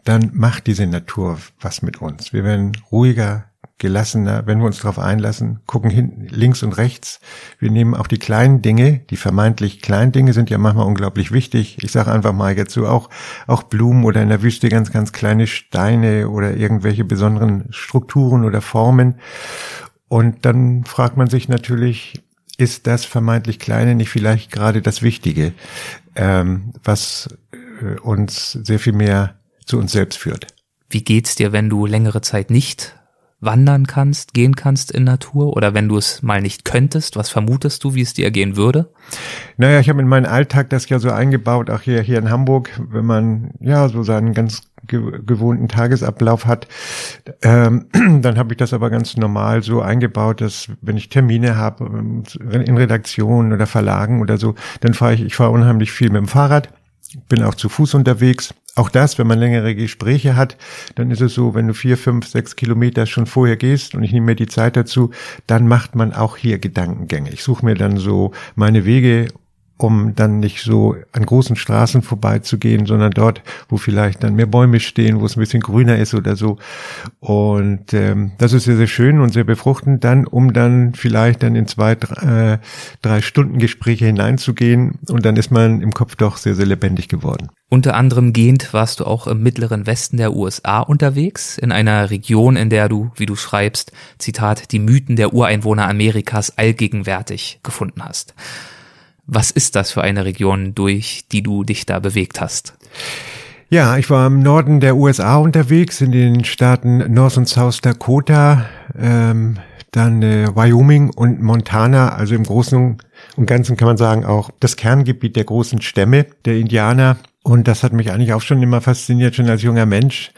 Speaker 3: dann macht diese Natur was mit uns. Wir werden ruhiger, gelassener, wenn wir uns darauf einlassen, gucken hin, links und rechts. Wir nehmen auch die kleinen Dinge, die vermeintlich kleinen Dinge sind ja manchmal unglaublich wichtig. Ich sage einfach mal jetzt so auch, auch Blumen oder in der Wüste ganz, ganz kleine Steine oder irgendwelche besonderen Strukturen oder Formen. Und dann fragt man sich natürlich, ist das vermeintlich Kleine nicht vielleicht gerade das Wichtige, ähm, was äh, uns sehr viel mehr zu uns selbst führt.
Speaker 1: Wie geht's dir, wenn du längere Zeit nicht wandern kannst, gehen kannst in Natur oder wenn du es mal nicht könntest, was vermutest du, wie es dir gehen würde?
Speaker 3: Naja, ich habe in meinen Alltag das ja so eingebaut, auch hier, hier in Hamburg, wenn man ja so seinen ganz gewohnten Tagesablauf hat, ähm, (clears throat) dann habe ich das aber ganz normal so eingebaut, dass wenn ich Termine habe ähm, in Redaktionen oder Verlagen oder so, dann fahre ich, ich fahre unheimlich viel mit dem Fahrrad, bin auch zu Fuß unterwegs auch das, wenn man längere Gespräche hat, dann ist es so, wenn du vier, fünf, sechs Kilometer schon vorher gehst und ich nehme mir die Zeit dazu, dann macht man auch hier Gedankengänge. Ich suche mir dann so meine Wege um dann nicht so an großen Straßen vorbeizugehen, sondern dort, wo vielleicht dann mehr Bäume stehen, wo es ein bisschen grüner ist oder so. Und ähm, das ist sehr, sehr schön und sehr befruchtend dann, um dann vielleicht dann in zwei, drei, äh, drei Stunden Gespräche hineinzugehen und dann ist man im Kopf doch sehr, sehr lebendig geworden.
Speaker 1: Unter anderem gehend warst du auch im mittleren Westen der USA unterwegs, in einer Region, in der du, wie du schreibst, Zitat, die Mythen der Ureinwohner Amerikas allgegenwärtig gefunden hast. Was ist das für eine Region, durch die du dich da bewegt hast?
Speaker 3: Ja, ich war im Norden der USA unterwegs, in den Staaten North und South Dakota, ähm, dann äh, Wyoming und Montana, also im Großen und Ganzen kann man sagen auch das Kerngebiet der großen Stämme der Indianer. Und das hat mich eigentlich auch schon immer fasziniert, schon als junger Mensch.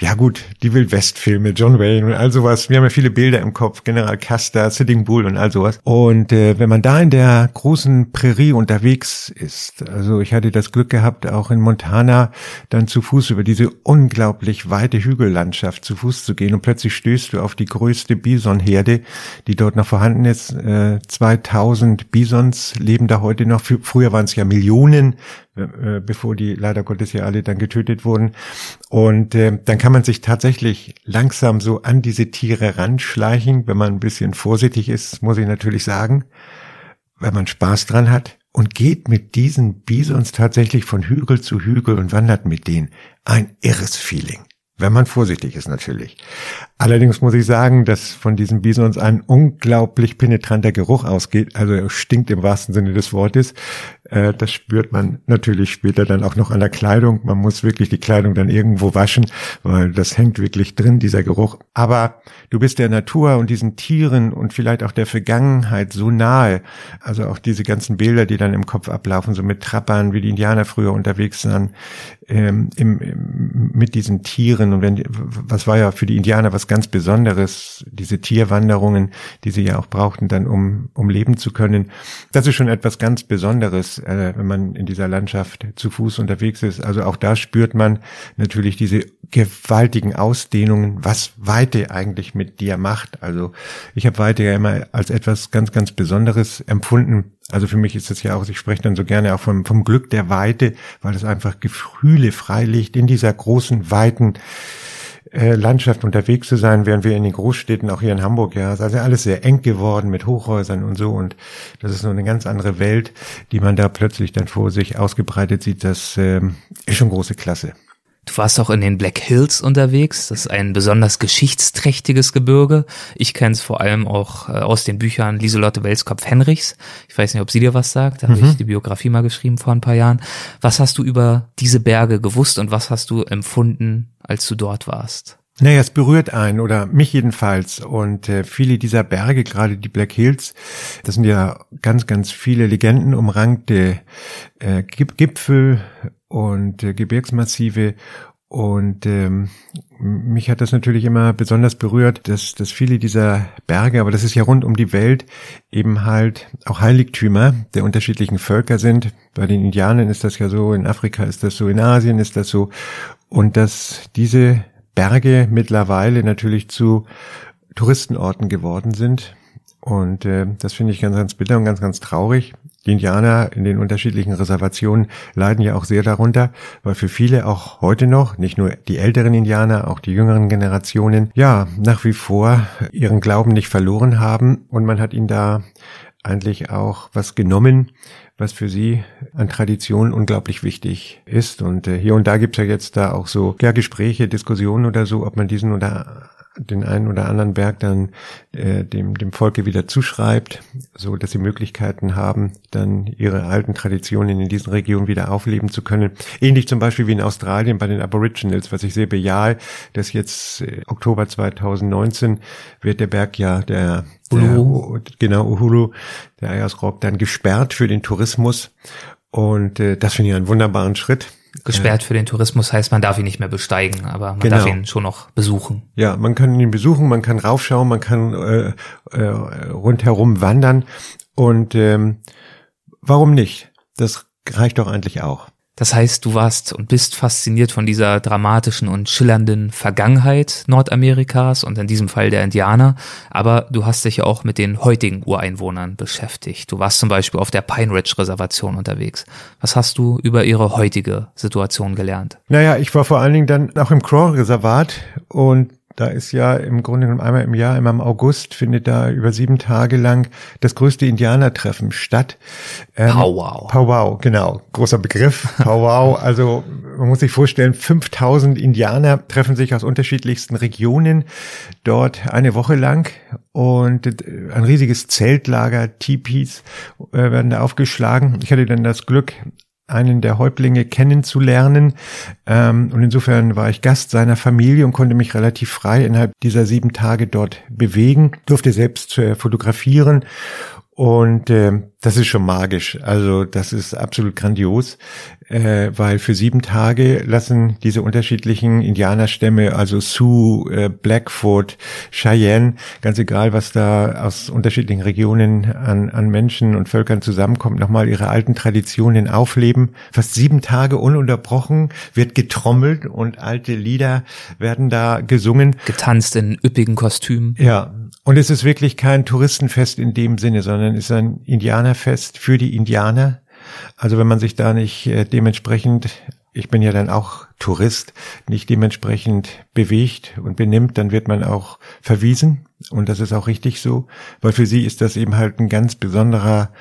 Speaker 3: Ja gut, die Wildwest-Filme, John Wayne und all sowas. Wir haben ja viele Bilder im Kopf, General Custer, Sitting Bull und all sowas. Und äh, wenn man da in der großen Prärie unterwegs ist, also ich hatte das Glück gehabt, auch in Montana dann zu Fuß über diese unglaublich weite Hügellandschaft zu Fuß zu gehen und plötzlich stößt du auf die größte Bisonherde, die dort noch vorhanden ist. Äh, 2000 Bisons leben da heute noch. Früher waren es ja Millionen äh, bevor die leider Gottes ja alle dann getötet wurden. Und äh, dann kann man sich tatsächlich langsam so an diese Tiere ranschleichen, wenn man ein bisschen vorsichtig ist, muss ich natürlich sagen, wenn man Spaß dran hat und geht mit diesen Bisons tatsächlich von Hügel zu Hügel und wandert mit denen. Ein irres Feeling. Wenn man vorsichtig ist natürlich. Allerdings muss ich sagen, dass von diesen Bisons ein unglaublich penetranter Geruch ausgeht. Also er stinkt im wahrsten Sinne des Wortes. Äh, das spürt man natürlich später dann auch noch an der Kleidung. Man muss wirklich die Kleidung dann irgendwo waschen, weil das hängt wirklich drin, dieser Geruch. Aber du bist der Natur und diesen Tieren und vielleicht auch der Vergangenheit so nahe. Also auch diese ganzen Bilder, die dann im Kopf ablaufen, so mit Trappern, wie die Indianer früher unterwegs waren, ähm, im, im, mit diesen Tieren. Und wenn, was war ja für die Indianer was ganz Besonderes, diese Tierwanderungen, die sie ja auch brauchten, dann um, um leben zu können. Das ist schon etwas ganz Besonderes, äh, wenn man in dieser Landschaft zu Fuß unterwegs ist. Also auch da spürt man natürlich diese gewaltigen Ausdehnungen, was Weite eigentlich mit dir macht. Also ich habe Weite ja immer als etwas ganz, ganz Besonderes empfunden. Also für mich ist es ja auch, ich spreche dann so gerne auch vom, vom Glück der Weite, weil es einfach Gefühle freilegt in dieser großen, weiten äh, Landschaft unterwegs zu sein, während wir in den Großstädten, auch hier in Hamburg, ja, ist also alles sehr eng geworden mit Hochhäusern und so und das ist nur eine ganz andere Welt, die man da plötzlich dann vor sich ausgebreitet sieht, das ähm, ist schon große Klasse.
Speaker 1: Du warst auch in den Black Hills unterwegs. Das ist ein besonders geschichtsträchtiges Gebirge. Ich kenne es vor allem auch äh, aus den Büchern Lieselotte Welskopf-Henrichs. Ich weiß nicht, ob sie dir was sagt. Da mhm. habe ich die Biografie mal geschrieben vor ein paar Jahren. Was hast du über diese Berge gewusst und was hast du empfunden, als du dort warst?
Speaker 3: Naja, es berührt einen oder mich jedenfalls. Und äh, viele dieser Berge, gerade die Black Hills, das sind ja ganz, ganz viele Legenden umrankte äh, Gipfel und äh, Gebirgsmassive Und ähm, mich hat das natürlich immer besonders berührt, dass, dass viele dieser Berge, aber das ist ja rund um die Welt, eben halt auch Heiligtümer der unterschiedlichen Völker sind. Bei den Indianern ist das ja so, in Afrika ist das so, in Asien ist das so. Und dass diese Berge mittlerweile natürlich zu Touristenorten geworden sind. Und äh, das finde ich ganz, ganz bitter und ganz, ganz traurig. Die Indianer in den unterschiedlichen Reservationen leiden ja auch sehr darunter, weil für viele auch heute noch, nicht nur die älteren Indianer, auch die jüngeren Generationen, ja, nach wie vor ihren Glauben nicht verloren haben und man hat ihnen da eigentlich auch was genommen, was für sie an Tradition unglaublich wichtig ist. Und äh, hier und da gibt's ja jetzt da auch so ja, Gespräche, Diskussionen oder so, ob man diesen oder den einen oder anderen Berg dann äh, dem, dem Volke wieder zuschreibt, so dass sie Möglichkeiten haben, dann ihre alten Traditionen in diesen Regionen wieder aufleben zu können. Ähnlich zum Beispiel wie in Australien bei den Aboriginals, was ich sehr bejahe, dass jetzt äh, Oktober 2019 wird der Berg ja der, der genau Uhuru, der Ayers dann gesperrt für den Tourismus. Und äh, das finde ich einen wunderbaren Schritt
Speaker 1: Gesperrt für den Tourismus heißt, man darf ihn nicht mehr besteigen, aber man genau. darf ihn schon noch besuchen.
Speaker 3: Ja, man kann ihn besuchen, man kann raufschauen, man kann äh, äh, rundherum wandern und ähm, warum nicht? Das reicht doch eigentlich auch.
Speaker 1: Das heißt, du warst und bist fasziniert von dieser dramatischen und schillernden Vergangenheit Nordamerikas und in diesem Fall der Indianer, aber du hast dich auch mit den heutigen Ureinwohnern beschäftigt. Du warst zum Beispiel auf der Pine Ridge Reservation unterwegs. Was hast du über ihre heutige Situation gelernt?
Speaker 3: Naja, ich war vor allen Dingen dann auch im Crawl Reservat und da ist ja im Grunde genommen einmal im Jahr, immer im August, findet da über sieben Tage lang das größte Indianertreffen statt.
Speaker 1: Ähm, Powwow.
Speaker 3: Powwow, genau. Großer Begriff. Powwow. (laughs) Also man muss sich vorstellen, 5000 Indianer treffen sich aus unterschiedlichsten Regionen dort eine Woche lang und äh, ein riesiges Zeltlager, Tipis äh, werden da aufgeschlagen. Ich hatte dann das Glück, einen der Häuptlinge kennenzulernen. Ähm, und insofern war ich Gast seiner Familie und konnte mich relativ frei innerhalb dieser sieben Tage dort bewegen, durfte selbst äh, fotografieren und äh, das ist schon magisch. Also das ist absolut grandios, äh, weil für sieben Tage lassen diese unterschiedlichen Indianerstämme, also Sioux, äh, Blackfoot, Cheyenne, ganz egal, was da aus unterschiedlichen Regionen an, an Menschen und Völkern zusammenkommt, nochmal ihre alten Traditionen aufleben. Fast sieben Tage ununterbrochen wird getrommelt und alte Lieder werden da gesungen.
Speaker 1: Getanzt in üppigen Kostümen.
Speaker 3: Ja, und es ist wirklich kein Touristenfest in dem Sinne, sondern es ist ein Indianerfest für die Indianer. Also wenn man sich da nicht äh, dementsprechend, ich bin ja dann auch Tourist, nicht dementsprechend bewegt und benimmt, dann wird man auch verwiesen. Und das ist auch richtig so, weil für sie ist das eben halt ein ganz besonderer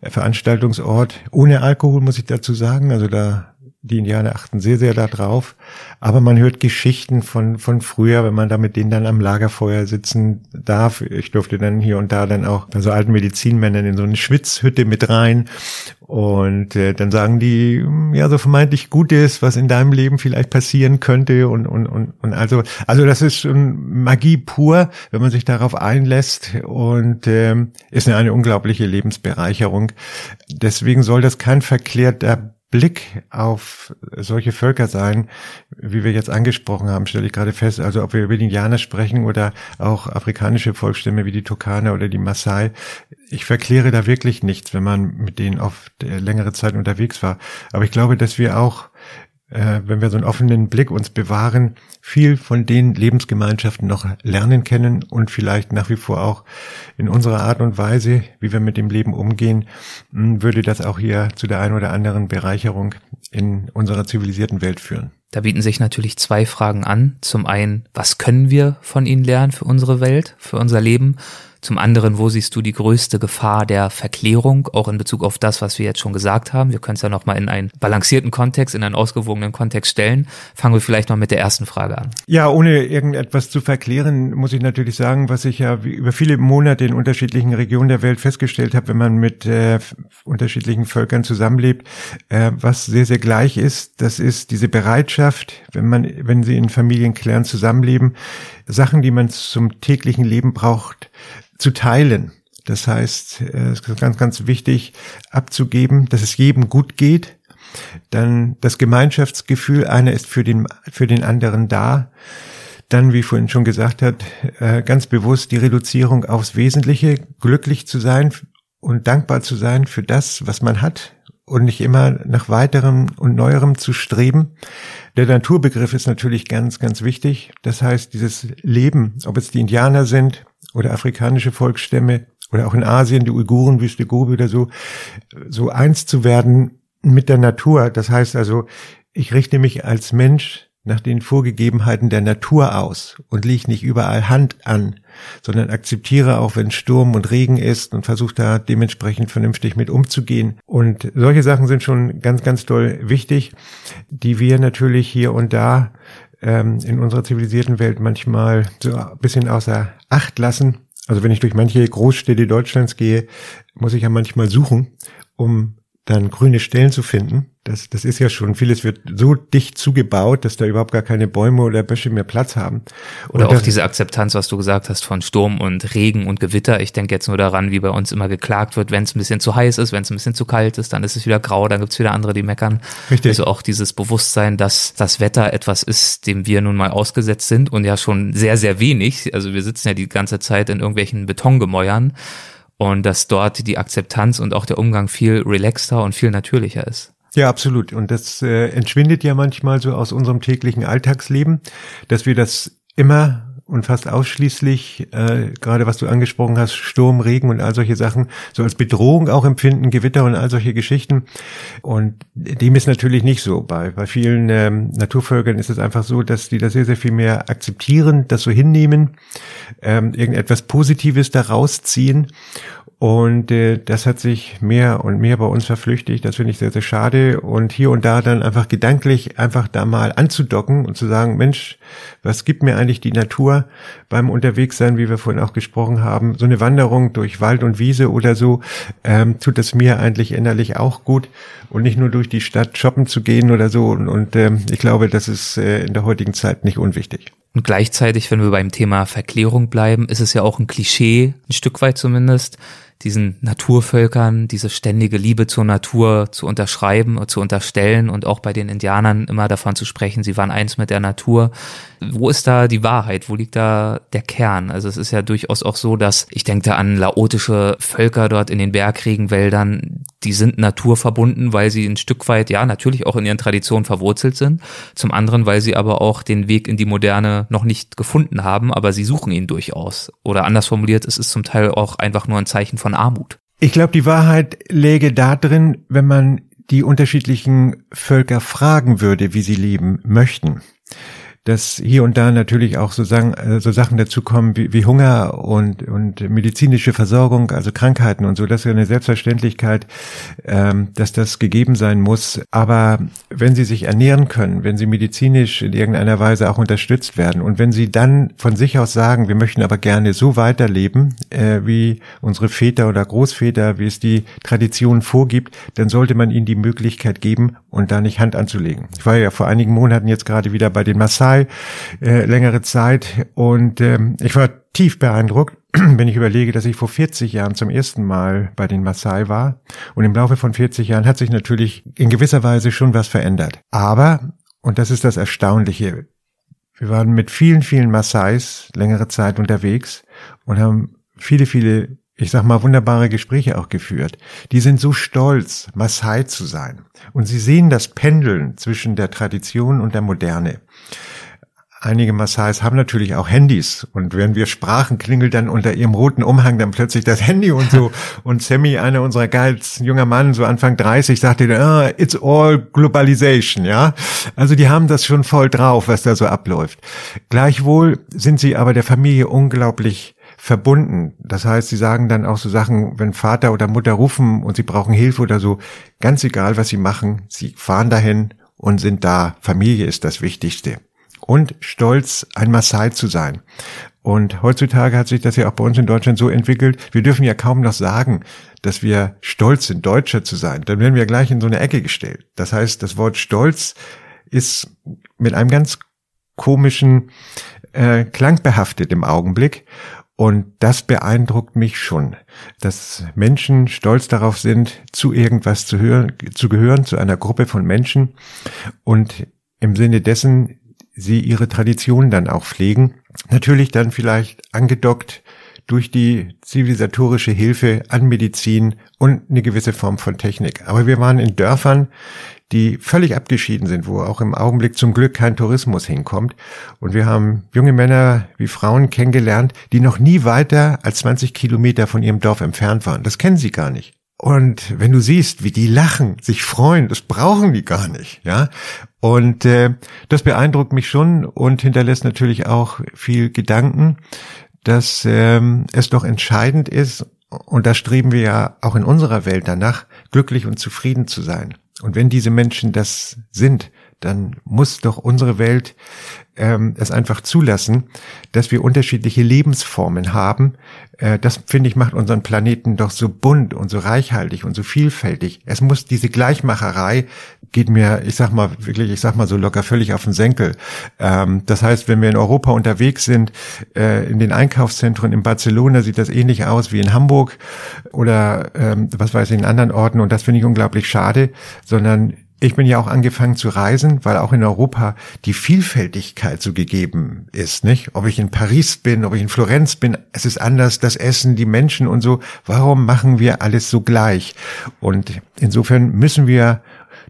Speaker 3: äh, Veranstaltungsort. Ohne Alkohol muss ich dazu sagen. Also da die Indianer achten sehr, sehr darauf. Aber man hört Geschichten von, von früher, wenn man da mit denen dann am Lagerfeuer sitzen darf. Ich durfte dann hier und da dann auch bei so alten Medizinmännern in so eine Schwitzhütte mit rein. Und äh, dann sagen die, hm, ja, so vermeintlich Gutes, was in deinem Leben vielleicht passieren könnte. Und, und, und, und also, also das ist schon Magie pur, wenn man sich darauf einlässt. Und ähm, ist eine, eine unglaubliche Lebensbereicherung. Deswegen soll das kein verklärter Blick auf solche Völker sein, wie wir jetzt angesprochen haben, stelle ich gerade fest, also ob wir über die Indianer sprechen oder auch afrikanische Volksstämme wie die Turkana oder die Maasai. Ich verkläre da wirklich nichts, wenn man mit denen oft längere Zeit unterwegs war. Aber ich glaube, dass wir auch äh, wenn wir so einen offenen Blick uns bewahren, viel von den Lebensgemeinschaften noch lernen können und vielleicht nach wie vor auch in unserer Art und Weise, wie wir mit dem Leben umgehen, hm, würde das auch hier zu der einen oder anderen Bereicherung in unserer zivilisierten Welt führen.
Speaker 1: Da bieten sich natürlich zwei Fragen an. Zum einen, was können wir von ihnen lernen für unsere Welt, für unser Leben? Zum anderen, wo siehst du die größte Gefahr der Verklärung, auch in Bezug auf das, was wir jetzt schon gesagt haben? Wir können es ja nochmal in einen balancierten Kontext, in einen ausgewogenen Kontext stellen. Fangen wir vielleicht noch mit der ersten Frage an.
Speaker 3: Ja, ohne irgendetwas zu verklären, muss ich natürlich sagen, was ich ja über viele Monate in unterschiedlichen Regionen der Welt festgestellt habe, wenn man mit äh, unterschiedlichen Völkern zusammenlebt, äh, was sehr, sehr gleich ist, das ist diese Bereitschaft, wenn man, wenn sie in Familienclans zusammenleben, Sachen, die man zum täglichen Leben braucht, zu teilen. Das heißt, äh, es ist ganz, ganz wichtig abzugeben, dass es jedem gut geht Dann das Gemeinschaftsgefühl, einer ist für den, für den anderen da. Dann, wie vorhin schon gesagt hat, äh, ganz bewusst die Reduzierung aufs Wesentliche, glücklich zu sein und dankbar zu sein für das, was man hat und nicht immer nach weiterem und neuerem zu streben. Der Naturbegriff ist natürlich ganz, ganz wichtig. Das heißt, dieses Leben, ob es die Indianer sind oder afrikanische Volksstämme oder auch in Asien, die Uiguren, Wüste Gobi oder so, so eins zu werden mit der Natur. Das heißt also, ich richte mich als Mensch nach den Vorgegebenheiten der Natur aus und lege nicht überall Hand an, sondern akzeptiere auch, wenn Sturm und Regen ist und versuche da dementsprechend vernünftig mit umzugehen. Und solche Sachen sind schon ganz, ganz toll wichtig, die wir natürlich hier und da ähm, in unserer zivilisierten Welt manchmal so ein bisschen außer Acht lassen. Also wenn ich durch manche Großstädte Deutschlands gehe, muss ich ja manchmal suchen, um dann grüne Stellen zu finden. Das, das ist ja schon, vieles wird so dicht zugebaut, dass da überhaupt gar keine Bäume oder Büsche mehr Platz haben.
Speaker 1: Oder und auch diese Akzeptanz, was du gesagt hast, von Sturm und Regen und Gewitter. Ich denke jetzt nur daran, wie bei uns immer geklagt wird, wenn es ein bisschen zu heiß ist, wenn es ein bisschen zu kalt ist, dann ist es wieder grau, dann gibt's wieder andere, die meckern. Richtig. Also auch dieses Bewusstsein, dass das Wetter etwas ist, dem wir nun mal ausgesetzt sind und ja schon sehr, sehr wenig. Also wir sitzen ja die ganze Zeit in irgendwelchen Betongemäuern und dass dort die Akzeptanz und auch der Umgang viel relaxter und viel natürlicher ist.
Speaker 3: Ja, absolut. Und das äh, entschwindet ja manchmal so aus unserem täglichen Alltagsleben, dass wir das immer und fast ausschließlich, äh, gerade was du angesprochen hast, Sturm, Regen und all solche Sachen, so als Bedrohung auch empfinden, Gewitter und all solche Geschichten. Und dem ist natürlich nicht so. Bei, bei vielen ähm, Naturvölkern ist es einfach so, dass die das sehr, sehr viel mehr akzeptieren, das so hinnehmen, ähm, irgendetwas Positives daraus ziehen und äh, das hat sich mehr und mehr bei uns verflüchtigt. Das finde ich sehr, sehr schade. Und hier und da dann einfach gedanklich einfach da mal anzudocken und zu sagen, Mensch, was gibt mir eigentlich die Natur beim Unterwegssein, wie wir vorhin auch gesprochen haben? So eine Wanderung durch Wald und Wiese oder so, ähm, tut es mir eigentlich innerlich auch gut. Und nicht nur durch die Stadt shoppen zu gehen oder so. Und, und ähm, ich glaube, das ist äh, in der heutigen Zeit nicht unwichtig.
Speaker 1: Und gleichzeitig, wenn wir beim Thema Verklärung bleiben, ist es ja auch ein Klischee, ein Stück weit zumindest, diesen Naturvölkern diese ständige Liebe zur Natur zu unterschreiben, zu unterstellen und auch bei den Indianern immer davon zu sprechen, sie waren eins mit der Natur. Wo ist da die Wahrheit? Wo liegt da der Kern? Also es ist ja durchaus auch so, dass ich denke an laotische Völker dort in den Bergregenwäldern, die sind naturverbunden, weil sie ein Stück weit, ja, natürlich auch in ihren Traditionen verwurzelt sind. Zum anderen, weil sie aber auch den Weg in die Moderne noch nicht gefunden haben, aber sie suchen ihn durchaus. Oder anders formuliert, es ist zum Teil auch einfach nur ein Zeichen von Armut.
Speaker 3: Ich glaube, die Wahrheit läge da drin, wenn man die unterschiedlichen Völker fragen würde, wie sie leben möchten dass hier und da natürlich auch so, sagen, äh, so Sachen dazu kommen wie, wie Hunger und, und medizinische Versorgung, also Krankheiten und so. Das ist ja eine Selbstverständlichkeit, ähm, dass das gegeben sein muss. Aber wenn sie sich ernähren können, wenn sie medizinisch in irgendeiner Weise auch unterstützt werden und wenn sie dann von sich aus sagen, wir möchten aber gerne so weiterleben, äh, wie unsere Väter oder Großväter, wie es die Tradition vorgibt, dann sollte man ihnen die Möglichkeit geben und da nicht Hand anzulegen. Ich war ja vor einigen Monaten jetzt gerade wieder bei den Massai Maasai äh, längere Zeit und ähm, ich war tief beeindruckt, (clears throat) wenn ich überlege, dass ich vor 40 Jahren zum ersten Mal bei den Maasai war und im Laufe von 40 Jahren hat sich natürlich in gewisser Weise schon was verändert. Aber, und das ist das Erstaunliche, wir waren mit vielen, vielen Maasais längere Zeit unterwegs und haben viele, viele ich sag mal, wunderbare Gespräche auch geführt. Die sind so stolz, Maasai zu sein. Und sie sehen das Pendeln zwischen der Tradition und der Moderne einige Massais haben natürlich auch Handys und wenn wir sprachen, klingelt dann unter ihrem roten Umhang dann plötzlich das Handy und so. (laughs) und Sammy, einer unserer Guides, ein junger Mann, so Anfang 30, sagte, ah, it's all globalization, ja. Also die haben das schon voll drauf, was da so abläuft. Gleichwohl sind sie aber der Familie unglaublich verbunden. Das heißt, sie sagen dann auch so Sachen, wenn Vater oder Mutter rufen und sie brauchen Hilfe oder so, ganz egal, was sie machen, sie fahren dahin und sind da. Familie ist das Wichtigste und stolz, ein Maasai zu sein. Und heutzutage hat sich das ja auch bei uns in Deutschland so entwickelt, wir dürfen ja kaum noch sagen, dass wir stolz sind, Deutscher zu sein. Dann werden wir gleich in so eine Ecke gestellt. Das heißt, das Wort Stolz ist mit einem ganz komischen äh, Klang behaftet im Augenblick. Und das beeindruckt mich schon, dass Menschen stolz darauf sind, zu irgendwas zu, hören, zu gehören, zu einer Gruppe von Menschen und im Sinne dessen sie ihre Traditionen dann auch pflegen. Natürlich dann vielleicht angedockt durch die zivilisatorische Hilfe an Medizin und eine gewisse Form von Technik. Aber wir waren in Dörfern, die völlig abgeschieden sind, wo auch im Augenblick zum Glück kein Tourismus hinkommt. Und wir haben junge Männer wie Frauen kennengelernt, die noch nie weiter als 20 Kilometer von ihrem Dorf entfernt waren. Das kennen sie gar nicht. Und wenn du siehst, wie die lachen, sich freuen, das brauchen die gar nicht, ja. Und äh, das beeindruckt mich schon und hinterlässt natürlich auch viel Gedanken, dass ähm, es doch entscheidend ist, und da streben wir ja auch in unserer Welt danach, glücklich und zufrieden zu sein. Und wenn diese Menschen das sind, dann muss doch unsere Welt ähm, es einfach zulassen, dass wir unterschiedliche Lebensformen haben. Äh, das, finde ich, macht unseren Planeten doch so bunt und so reichhaltig und so vielfältig. Es muss diese Gleichmacherei geht mir, ich sag mal wirklich, ich sag mal so locker völlig auf den Senkel. Ähm, das heißt, wenn wir in Europa unterwegs sind, äh, in den Einkaufszentren in Barcelona sieht das ähnlich aus wie in Hamburg oder ähm, was weiß ich in anderen Orten und das finde ich unglaublich schade, sondern ich bin ja auch angefangen zu reisen, weil auch in Europa die Vielfältigkeit so gegeben ist, nicht? Ob ich in Paris bin, ob ich in Florenz bin, es ist anders, das Essen, die Menschen und so. Warum machen wir alles so gleich? Und insofern müssen wir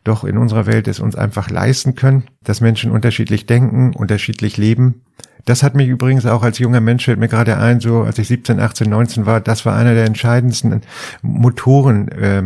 Speaker 3: doch in unserer Welt es uns einfach leisten können, dass Menschen unterschiedlich denken, unterschiedlich leben das hat mich übrigens auch als junger Mensch, fällt mir gerade ein, so als ich 17, 18, 19 war, das war einer der entscheidendsten Motoren, äh,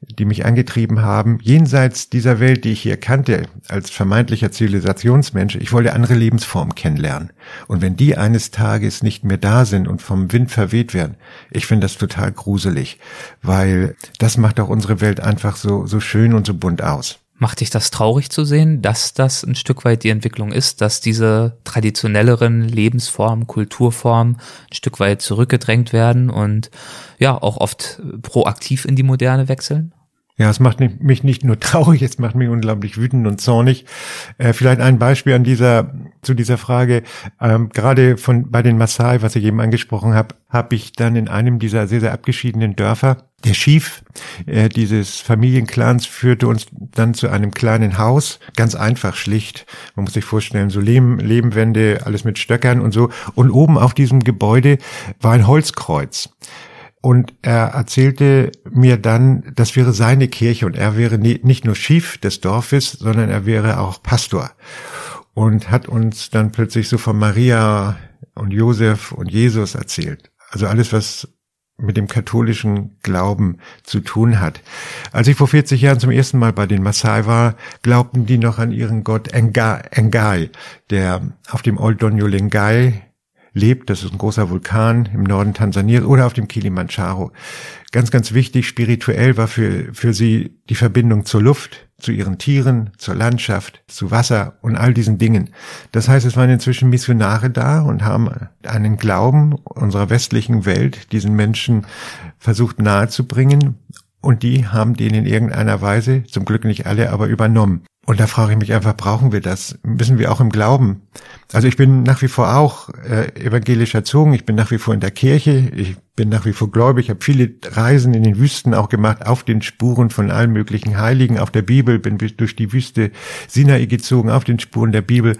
Speaker 3: die mich angetrieben haben, jenseits dieser Welt, die ich hier kannte, als vermeintlicher Zivilisationsmensch. Ich wollte andere Lebensformen kennenlernen. Und wenn die eines Tages nicht mehr da sind und vom Wind verweht werden, ich finde das total gruselig, weil das macht auch unsere Welt einfach so, so schön und so bunt aus.
Speaker 1: Macht dich das traurig zu sehen, dass das ein Stück weit die Entwicklung ist, dass diese traditionelleren Lebensformen, Kulturformen ein Stück weit zurückgedrängt werden und ja auch oft proaktiv in die Moderne wechseln?
Speaker 3: Ja, es macht mich nicht nur (laughs) traurig, es macht mich unglaublich wütend und zornig. Äh, vielleicht ein Beispiel an dieser, zu dieser Frage. Ähm, gerade von, bei den Maasai, was ich eben angesprochen habe, habe ich dann in einem dieser sehr, sehr abgeschiedenen Dörfer, der Schief äh, dieses Familienclans führte uns dann zu einem kleinen Haus, ganz einfach, schlicht. Man muss sich vorstellen, so Lehm, Lehmwände, alles mit Stöckern und so. Und oben auf diesem Gebäude war ein Holzkreuz. Und er erzählte mir dann, das wäre seine Kirche und er wäre nicht nur Chief des Dorfes, sondern er wäre auch Pastor. Und hat uns dann plötzlich so von Maria und Josef und Jesus erzählt. Also alles, was mit dem katholischen Glauben zu tun hat. Als ich vor 40 Jahren zum ersten Mal bei den Maasai war, glaubten die noch an ihren Gott Engai, der auf dem Old Donyo Lengai lebt. Das ist ein großer Vulkan im Norden Tansanias oder auf dem Kilimanjaro. Ganz, ganz wichtig spirituell war für, für sie die Verbindung zur Luft, zu ihren Tieren, zur Landschaft, zu Wasser und all diesen Dingen. Das heißt, es waren inzwischen Missionare da und haben einen Glauben unserer westlichen Welt diesen Menschen versucht nahezubringen und die haben den in irgendeiner Weise, zum Glück nicht alle, aber übernommen. Und da frage ich mich einfach, brauchen wir das? Müssen wir auch im Glauben? Also ich bin nach wie vor auch äh, evangelisch erzogen, ich bin nach wie vor in der Kirche, ich bin nach wie vor gläubig, ich habe viele Reisen in den Wüsten auch gemacht, auf den Spuren von allen möglichen Heiligen, auf der Bibel, bin durch die Wüste Sinai gezogen, auf den Spuren der Bibel.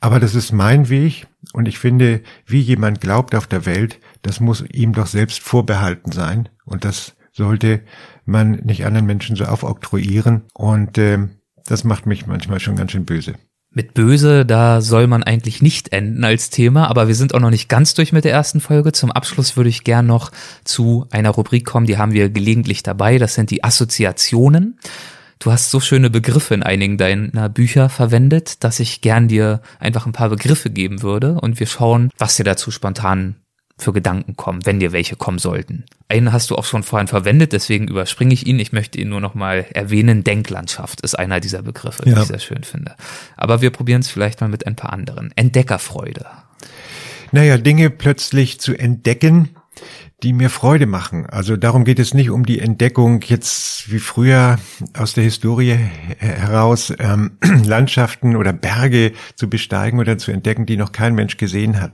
Speaker 3: Aber das ist mein Weg und ich finde, wie jemand glaubt auf der Welt, das muss ihm doch selbst vorbehalten sein und das sollte man nicht anderen Menschen so aufoktroyieren und äh, das macht mich manchmal schon ganz schön böse.
Speaker 1: Mit böse, da soll man eigentlich nicht enden als Thema, aber wir sind auch noch nicht ganz durch mit der ersten Folge. Zum Abschluss würde ich gern noch zu einer Rubrik kommen, die haben wir gelegentlich dabei. Das sind die Assoziationen. Du hast so schöne Begriffe in einigen deiner Bücher verwendet, dass ich gern dir einfach ein paar Begriffe geben würde und wir schauen, was dir dazu spontan für Gedanken kommen, wenn dir welche kommen sollten. Einen hast du auch schon vorhin verwendet, deswegen überspringe ich ihn. Ich möchte ihn nur noch mal erwähnen. Denklandschaft ist einer dieser Begriffe, ja. die ich sehr schön finde. Aber wir probieren es vielleicht mal mit ein paar anderen. Entdeckerfreude.
Speaker 3: Naja, Dinge plötzlich zu entdecken, die mir Freude machen. Also darum geht es nicht um die Entdeckung jetzt wie früher aus der Historie heraus ähm, (clears throat) Landschaften oder Berge zu besteigen oder zu entdecken, die noch kein Mensch gesehen hat,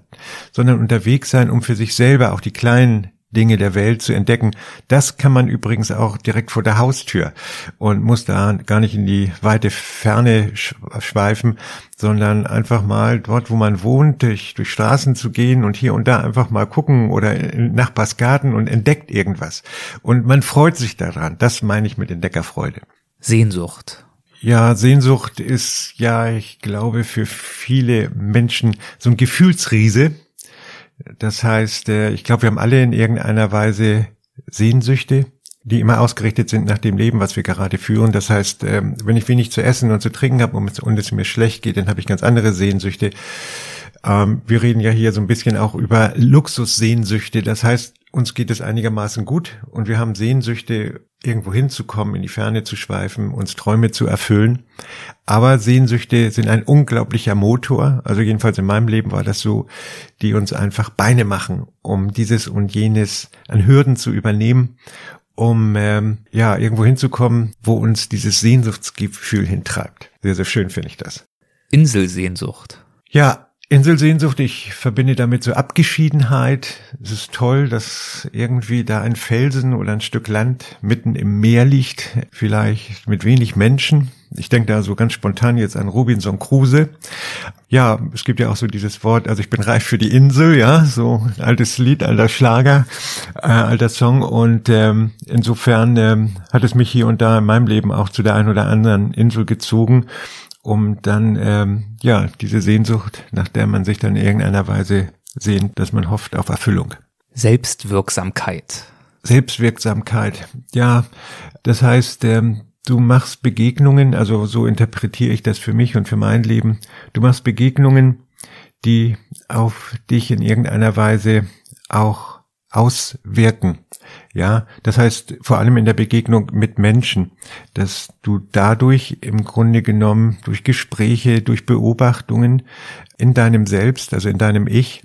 Speaker 3: sondern unterwegs sein, um für sich selber auch die kleinen Dinge der Welt zu entdecken. Das kann man übrigens auch direkt vor der Haustür und muss da gar nicht in die weite Ferne schweifen, sondern einfach mal dort, wo man wohnt, durch, durch Straßen zu gehen und hier und da einfach mal gucken oder in Nachbarsgarten und entdeckt irgendwas. Und man freut sich daran. Das meine ich mit Entdeckerfreude.
Speaker 1: Sehnsucht.
Speaker 3: Ja, Sehnsucht ist ja, ich glaube, für viele Menschen so ein Gefühlsriese das heißt, äh, ich glaube, wir haben alle in irgendeiner Weise Sehnsüchte, die immer ausgerichtet sind nach dem Leben, was wir gerade führen. Das heißt, ähm, wenn ich wenig zu essen und zu trinken habe und es mir schlecht geht, dann habe ich ganz andere Sehnsüchte. Ähm, wir reden ja hier so ein bisschen auch über Luxussehnsüchte. Das heißt, uns geht es einigermaßen gut und wir haben Sehnsüchte, irgendwo hinzukommen, in die Ferne zu schweifen, uns Träume zu erfüllen. Aber Sehnsüchte sind ein unglaublicher Motor, also jedenfalls in meinem Leben war das so, die uns einfach Beine machen, um dieses und jenes an Hürden zu übernehmen, um ähm, ja irgendwo hinzukommen, wo uns dieses Sehnsuchtsgefühl hintreibt. Sehr, sehr schön finde ich das.
Speaker 1: Inselsehnsucht.
Speaker 3: Ja, Inselsehnsucht, ich verbinde damit so Abgeschiedenheit. Es ist toll, dass irgendwie da ein Felsen oder ein Stück Land mitten im Meer liegt, vielleicht mit wenig Menschen. Ich denke da so ganz spontan jetzt an Robinson Crusoe. Ja, es gibt ja auch so dieses Wort, also ich bin reif für die Insel, ja, so ein altes Lied, alter Schlager, äh, alter Song. Und ähm, insofern ähm, hat es mich hier und da in meinem Leben auch zu der einen oder anderen Insel gezogen um dann ähm, ja diese Sehnsucht, nach der man sich dann in irgendeiner Weise sehnt, dass man hofft auf Erfüllung.
Speaker 1: Selbstwirksamkeit.
Speaker 3: Selbstwirksamkeit. Ja, das heißt, ähm, du machst Begegnungen, also so interpretiere ich das für mich und für mein Leben. Du machst Begegnungen, die auf dich in irgendeiner Weise auch auswirken. Ja, das heißt vor allem in der Begegnung mit Menschen, dass du dadurch im Grunde genommen durch Gespräche, durch Beobachtungen in deinem Selbst, also in deinem Ich,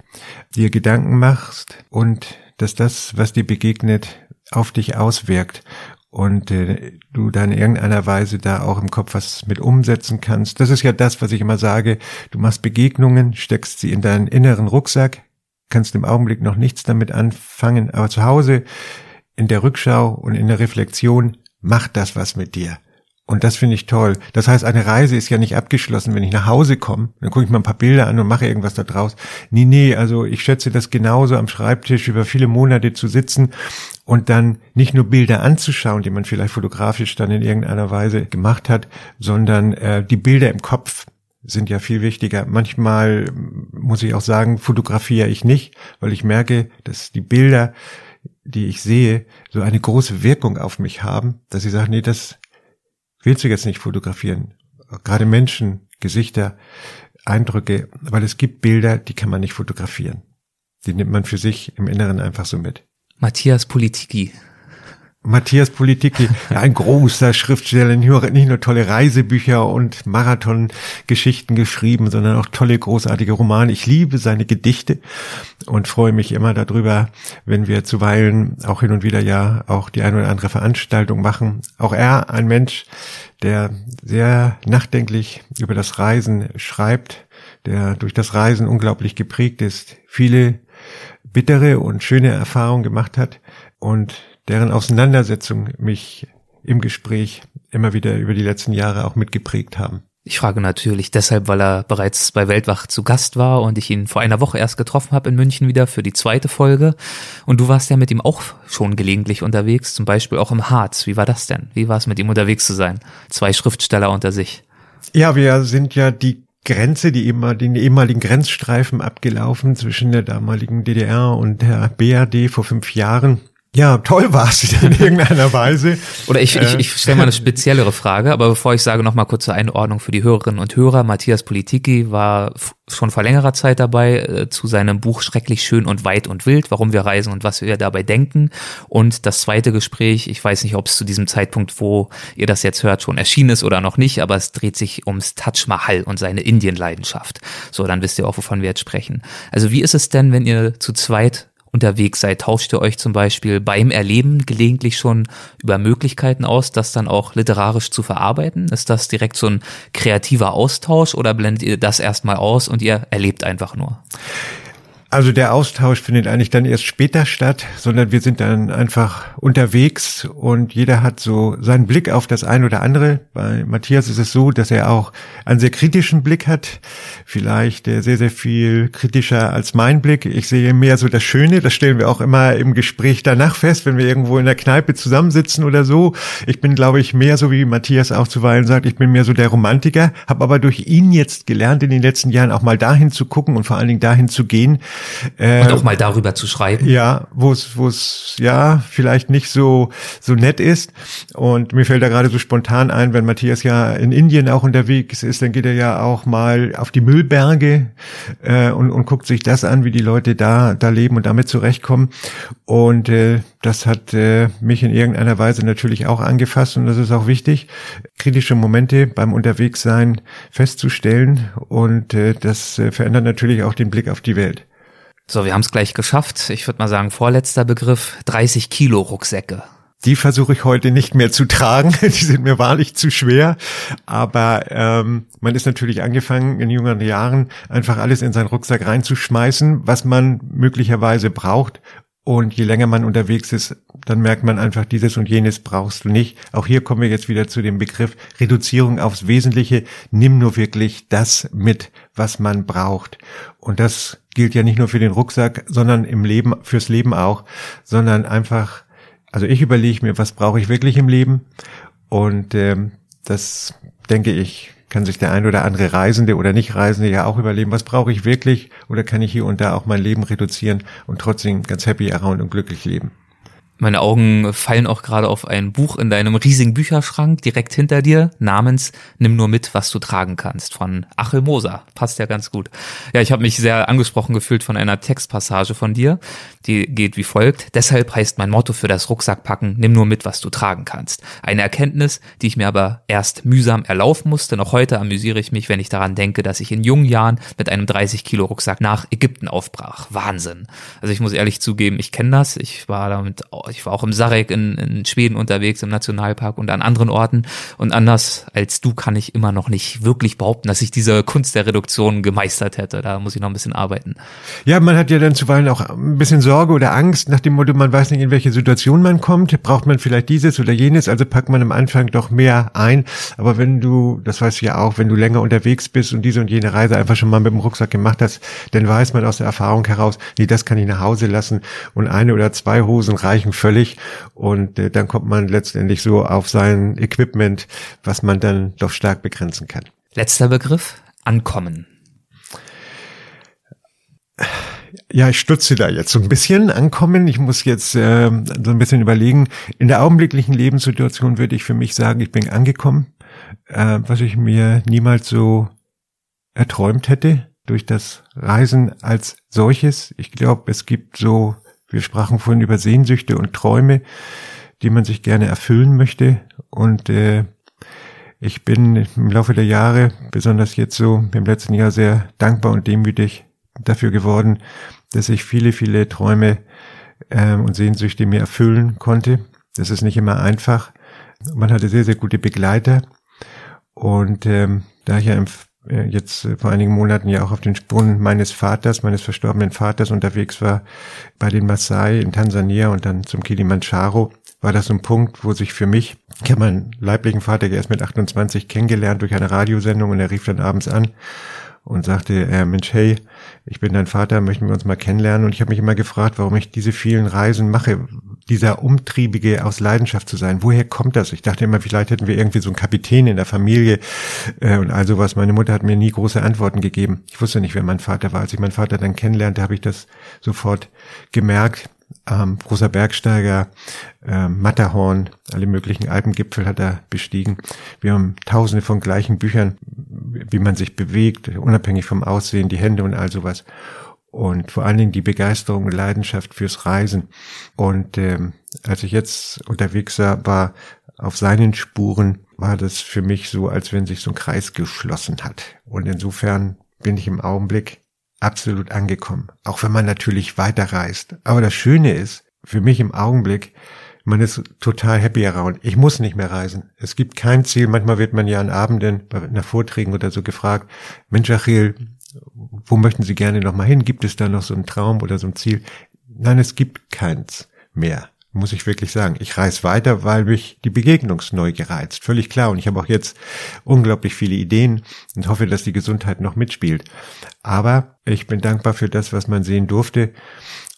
Speaker 3: dir Gedanken machst und dass das, was dir begegnet, auf dich auswirkt und äh, du dann in irgendeiner Weise da auch im Kopf was mit umsetzen kannst. Das ist ja das, was ich immer sage. Du machst Begegnungen, steckst sie in deinen inneren Rucksack, kannst im Augenblick noch nichts damit anfangen, aber zu Hause in der Rückschau und in der Reflexion macht das was mit dir. Und das finde ich toll. Das heißt, eine Reise ist ja nicht abgeschlossen. Wenn ich nach Hause komme, dann gucke ich mal ein paar Bilder an und mache irgendwas da draus. Nee, nee, also ich schätze das genauso am Schreibtisch über viele Monate zu sitzen und dann nicht nur Bilder anzuschauen, die man vielleicht fotografisch dann in irgendeiner Weise gemacht hat, sondern äh, die Bilder im Kopf sind ja viel wichtiger. Manchmal muss ich auch sagen, fotografiere ich nicht, weil ich merke, dass die Bilder die ich sehe, so eine große Wirkung auf mich haben, dass ich sage, nee, das willst du jetzt nicht fotografieren. Gerade Menschen, Gesichter, Eindrücke, weil es gibt Bilder, die kann man nicht fotografieren. Die nimmt man für sich im Inneren einfach so mit.
Speaker 1: Matthias Politiki
Speaker 3: Matthias Politiki, (laughs) ein großer Schriftsteller, nicht nur tolle Reisebücher und Marathongeschichten geschrieben, sondern auch tolle, großartige Romane. Ich liebe seine Gedichte und freue mich immer darüber, wenn wir zuweilen auch hin und wieder ja auch die eine oder andere Veranstaltung machen. Auch er, ein Mensch, der sehr nachdenklich über das Reisen schreibt, der durch das Reisen unglaublich geprägt ist, viele bittere und schöne Erfahrungen gemacht hat und deren Auseinandersetzung mich im Gespräch immer wieder über die letzten Jahre auch mitgeprägt haben.
Speaker 1: Ich frage natürlich deshalb, weil er bereits bei Weltwach zu Gast war und ich ihn vor einer Woche erst getroffen habe in München wieder für die zweite Folge. Und du warst ja mit ihm auch schon gelegentlich unterwegs, zum Beispiel auch im Harz. Wie war das denn? Wie war es mit ihm unterwegs zu sein? Zwei Schriftsteller unter sich.
Speaker 3: Ja, wir sind ja die Grenze, die eben, den ehemaligen Grenzstreifen abgelaufen zwischen der damaligen DDR und der BRD vor fünf Jahren. Ja, toll war es in (laughs) irgendeiner Weise.
Speaker 1: Oder ich, ich, ich stelle mal eine speziellere Frage, aber bevor ich sage, noch mal kurz zur Einordnung für die Hörerinnen und Hörer. Matthias Politiki war schon vor längerer Zeit dabei äh, zu seinem Buch Schrecklich schön und weit und wild, warum wir reisen und was wir dabei denken. Und das zweite Gespräch, ich weiß nicht, ob es zu diesem Zeitpunkt, wo ihr das jetzt hört, schon erschienen ist oder noch nicht, aber es dreht sich ums Taj Mahal und seine Indienleidenschaft. So, dann wisst ihr auch, wovon wir jetzt sprechen. Also wie ist es denn, wenn ihr zu zweit unterwegs seid? Tauscht ihr euch zum Beispiel beim Erleben gelegentlich schon über Möglichkeiten aus, das dann auch literarisch zu verarbeiten? Ist das direkt so ein kreativer Austausch oder blendet ihr das erstmal aus und ihr erlebt einfach nur?
Speaker 3: Also der Austausch findet eigentlich dann erst später statt, sondern wir sind dann einfach unterwegs und jeder hat so seinen Blick auf das ein oder andere. Bei Matthias ist es so, dass er auch einen sehr kritischen Blick hat, vielleicht sehr, sehr viel kritischer als mein Blick. Ich sehe mehr so das Schöne, das stellen wir auch immer im Gespräch danach fest, wenn wir irgendwo in der Kneipe zusammensitzen oder so. Ich bin, glaube ich, mehr so wie Matthias auch zuweilen sagt, ich bin mehr so der Romantiker, habe aber durch ihn jetzt gelernt, in den letzten Jahren auch mal dahin zu gucken und vor allen Dingen dahin zu gehen,
Speaker 1: äh, und auch mal darüber zu schreiben.
Speaker 3: Ja, wo es, wo es ja vielleicht nicht so so nett ist. Und mir fällt da gerade so spontan ein, wenn Matthias ja in Indien auch unterwegs ist, dann geht er ja auch mal auf die Müllberge äh, und, und guckt sich das an, wie die Leute da da leben und damit zurechtkommen. Und äh, das hat äh, mich in irgendeiner Weise natürlich auch angefasst und das ist auch wichtig, kritische Momente beim Unterwegssein festzustellen und äh, das äh, verändert natürlich auch den Blick auf die Welt.
Speaker 1: So, wir haben es gleich geschafft. Ich würde mal sagen, vorletzter Begriff, 30 Kilo Rucksäcke.
Speaker 3: Die versuche ich heute nicht mehr zu tragen. (laughs) Die sind mir wahrlich zu schwer. Aber ähm, man ist natürlich angefangen, in jüngeren Jahren einfach alles in seinen Rucksack reinzuschmeißen, was man möglicherweise braucht. Und je länger man unterwegs ist, dann merkt man einfach, dieses und jenes brauchst du nicht. Auch hier kommen wir jetzt wieder zu dem Begriff Reduzierung aufs Wesentliche. Nimm nur wirklich das mit, was man braucht. Und das gilt ja nicht nur für den Rucksack, sondern im Leben, fürs Leben auch, sondern einfach, also ich überlege mir, was brauche ich wirklich im Leben? Und ähm, das denke ich, kann sich der ein oder andere Reisende oder Nicht-Reisende ja auch überlegen, was brauche ich wirklich oder kann ich hier und da auch mein Leben reduzieren und trotzdem ganz happy around und glücklich leben.
Speaker 1: Meine Augen fallen auch gerade auf ein Buch in deinem riesigen Bücherschrank direkt hinter dir namens Nimm nur mit, was du tragen kannst von Achel Moser. Passt ja ganz gut. Ja, ich habe mich sehr angesprochen gefühlt von einer Textpassage von dir, die geht wie folgt. Deshalb heißt mein Motto für das Rucksackpacken Nimm nur mit, was du tragen kannst. Eine Erkenntnis, die ich mir aber erst mühsam erlaufen musste. Noch heute amüsiere ich mich, wenn ich daran denke, dass ich in jungen Jahren mit einem 30 Kilo Rucksack nach Ägypten aufbrach. Wahnsinn. Also ich muss ehrlich zugeben, ich kenne das. Ich war damit ich war auch im Sarek in, in Schweden unterwegs, im Nationalpark und an anderen Orten. Und anders als du kann ich immer noch nicht wirklich behaupten, dass ich diese Kunst der Reduktion gemeistert hätte. Da muss ich noch ein bisschen arbeiten.
Speaker 3: Ja, man hat ja dann zuweilen auch ein bisschen Sorge oder Angst nach dem Motto, man weiß nicht, in welche Situation man kommt. Braucht man vielleicht dieses oder jenes? Also packt man am Anfang doch mehr ein. Aber wenn du, das weißt du ja auch, wenn du länger unterwegs bist und diese und jene Reise einfach schon mal mit dem Rucksack gemacht hast, dann weiß man aus der Erfahrung heraus, nee, das kann ich nach Hause lassen und eine oder zwei Hosen reichen völlig und äh, dann kommt man letztendlich so auf sein Equipment, was man dann doch stark begrenzen kann.
Speaker 1: Letzter Begriff, ankommen.
Speaker 3: Ja, ich stutze da jetzt so ein bisschen ankommen. Ich muss jetzt äh, so ein bisschen überlegen. In der augenblicklichen Lebenssituation würde ich für mich sagen, ich bin angekommen, äh, was ich mir niemals so erträumt hätte durch das Reisen als solches. Ich glaube, es gibt so wir sprachen vorhin über Sehnsüchte und Träume, die man sich gerne erfüllen möchte. Und äh, ich bin im Laufe der Jahre, besonders jetzt so im letzten Jahr, sehr dankbar und demütig dafür geworden, dass ich viele, viele Träume äh, und Sehnsüchte mir erfüllen konnte. Das ist nicht immer einfach. Man hatte sehr, sehr gute Begleiter. Und ähm, da ich ja im jetzt äh, vor einigen Monaten ja auch auf den Spuren meines Vaters, meines verstorbenen Vaters unterwegs war bei den Maasai in Tansania und dann zum Kilimanjaro, war das so ein Punkt, wo sich für mich, ich habe meinen leiblichen Vater erst mit 28 kennengelernt durch eine Radiosendung und er rief dann abends an und sagte, äh, Mensch, hey, ich bin dein Vater, möchten wir uns mal kennenlernen? Und ich habe mich immer gefragt, warum ich diese vielen Reisen mache, dieser Umtriebige aus Leidenschaft zu sein. Woher kommt das? Ich dachte immer, vielleicht hätten wir irgendwie so einen Kapitän in der Familie äh, und all sowas. Meine Mutter hat mir nie große Antworten gegeben. Ich wusste nicht, wer mein Vater war. Als ich meinen Vater dann kennenlernte, habe ich das sofort gemerkt ähm, großer Bergsteiger, äh, Matterhorn, alle möglichen Alpengipfel hat er bestiegen. Wir haben tausende von gleichen Büchern, wie man sich bewegt, unabhängig vom Aussehen, die Hände und all sowas. Und vor allen Dingen die Begeisterung und Leidenschaft fürs Reisen. Und ähm, als ich jetzt unterwegs war, auf seinen Spuren, war das für mich so, als wenn sich so ein Kreis geschlossen hat. Und insofern bin ich im Augenblick absolut angekommen. Auch wenn man natürlich weiterreist. Aber das Schöne ist, für mich im Augenblick, man ist total happy around. Ich muss nicht mehr reisen. Es gibt kein Ziel. Manchmal wird man ja an Abenden nach Vorträgen oder so gefragt, Mensch Achil, wo möchten Sie gerne noch mal hin? Gibt es da noch so einen Traum oder so ein Ziel? Nein, es gibt keins mehr muss ich wirklich sagen. Ich reise weiter, weil mich die Begegnungsneugier reizt. Völlig klar. Und ich habe auch jetzt unglaublich viele Ideen und hoffe, dass die Gesundheit noch mitspielt. Aber ich bin dankbar für das, was man sehen durfte.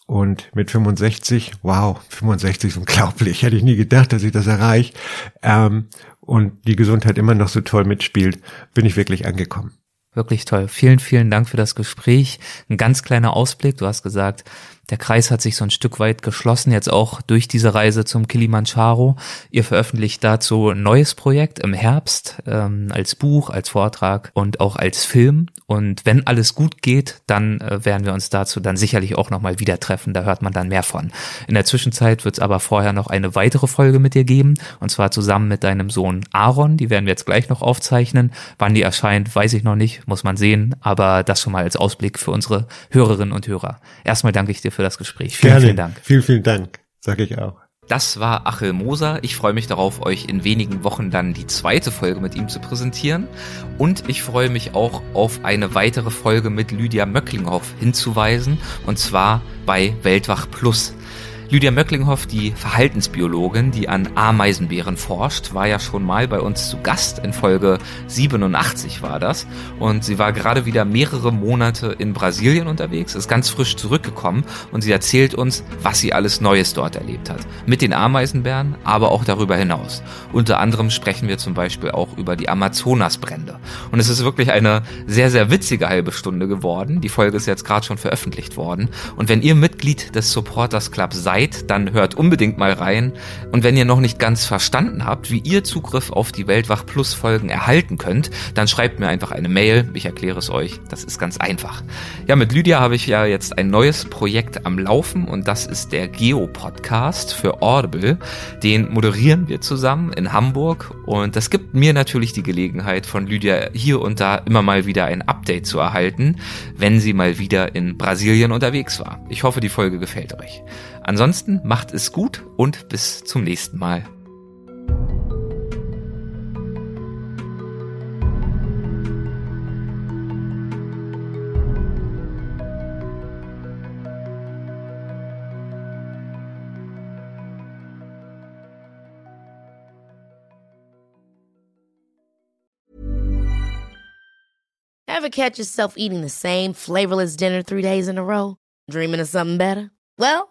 Speaker 3: Und mit 65, wow, 65 ist unglaublich. Hätte ich nie gedacht, dass ich das erreiche. Ähm, und die Gesundheit immer noch so toll mitspielt, bin ich wirklich angekommen.
Speaker 1: Wirklich toll. Vielen, vielen Dank für das Gespräch. Ein ganz kleiner Ausblick. Du hast gesagt, der Kreis hat sich so ein Stück weit geschlossen, jetzt auch durch diese Reise zum Kilimanjaro. Ihr veröffentlicht dazu ein neues Projekt im Herbst ähm, als Buch, als Vortrag und auch als Film. Und wenn alles gut geht, dann äh, werden wir uns dazu dann sicherlich auch nochmal wieder treffen. Da hört man dann mehr von. In der Zwischenzeit wird es aber vorher noch eine weitere Folge mit dir geben. Und zwar zusammen mit deinem Sohn Aaron. Die werden wir jetzt gleich noch aufzeichnen. Wann die erscheint, weiß ich noch nicht, muss man sehen. Aber das schon mal als Ausblick für unsere Hörerinnen und Hörer. Erstmal danke ich dir für das Gespräch.
Speaker 3: Vielen, Gerne. vielen Dank. Vielen, vielen Dank, sage ich auch.
Speaker 1: Das war Achel Moser. Ich freue mich darauf, euch in wenigen Wochen dann die zweite Folge mit ihm zu präsentieren. Und ich freue mich auch auf eine weitere Folge mit Lydia Möcklinghoff hinzuweisen. Und zwar bei Weltwach Plus. Lydia Möcklinghoff, die Verhaltensbiologin, die an Ameisenbären forscht, war ja schon mal bei uns zu Gast. In Folge 87 war das. Und sie war gerade wieder mehrere Monate in Brasilien unterwegs, ist ganz frisch zurückgekommen und sie erzählt uns, was sie alles Neues dort erlebt hat. Mit den Ameisenbären, aber auch darüber hinaus. Unter anderem sprechen wir zum Beispiel auch über die Amazonasbrände. Und es ist wirklich eine sehr, sehr witzige halbe Stunde geworden. Die Folge ist jetzt gerade schon veröffentlicht worden. Und wenn ihr Mitglied des Supporters Clubs seid, seid, dann hört unbedingt mal rein. Und wenn ihr noch nicht ganz verstanden habt, wie ihr Zugriff auf die Weltwach Plus Folgen erhalten könnt, dann schreibt mir einfach eine Mail. Ich erkläre es euch. Das ist ganz einfach. Ja, mit Lydia habe ich ja jetzt ein neues Projekt am Laufen und das ist der Geo Podcast für Audible. Den moderieren wir zusammen in Hamburg und das gibt mir natürlich die Gelegenheit von Lydia hier und da immer mal wieder ein Update zu erhalten, wenn sie mal wieder in Brasilien unterwegs war. Ich hoffe, die Folge gefällt euch. Ansonsten macht es gut und bis zum nächsten Mal.
Speaker 5: Ever catch yourself eating the same flavorless dinner three days in a row? Dreaming of something better? Well,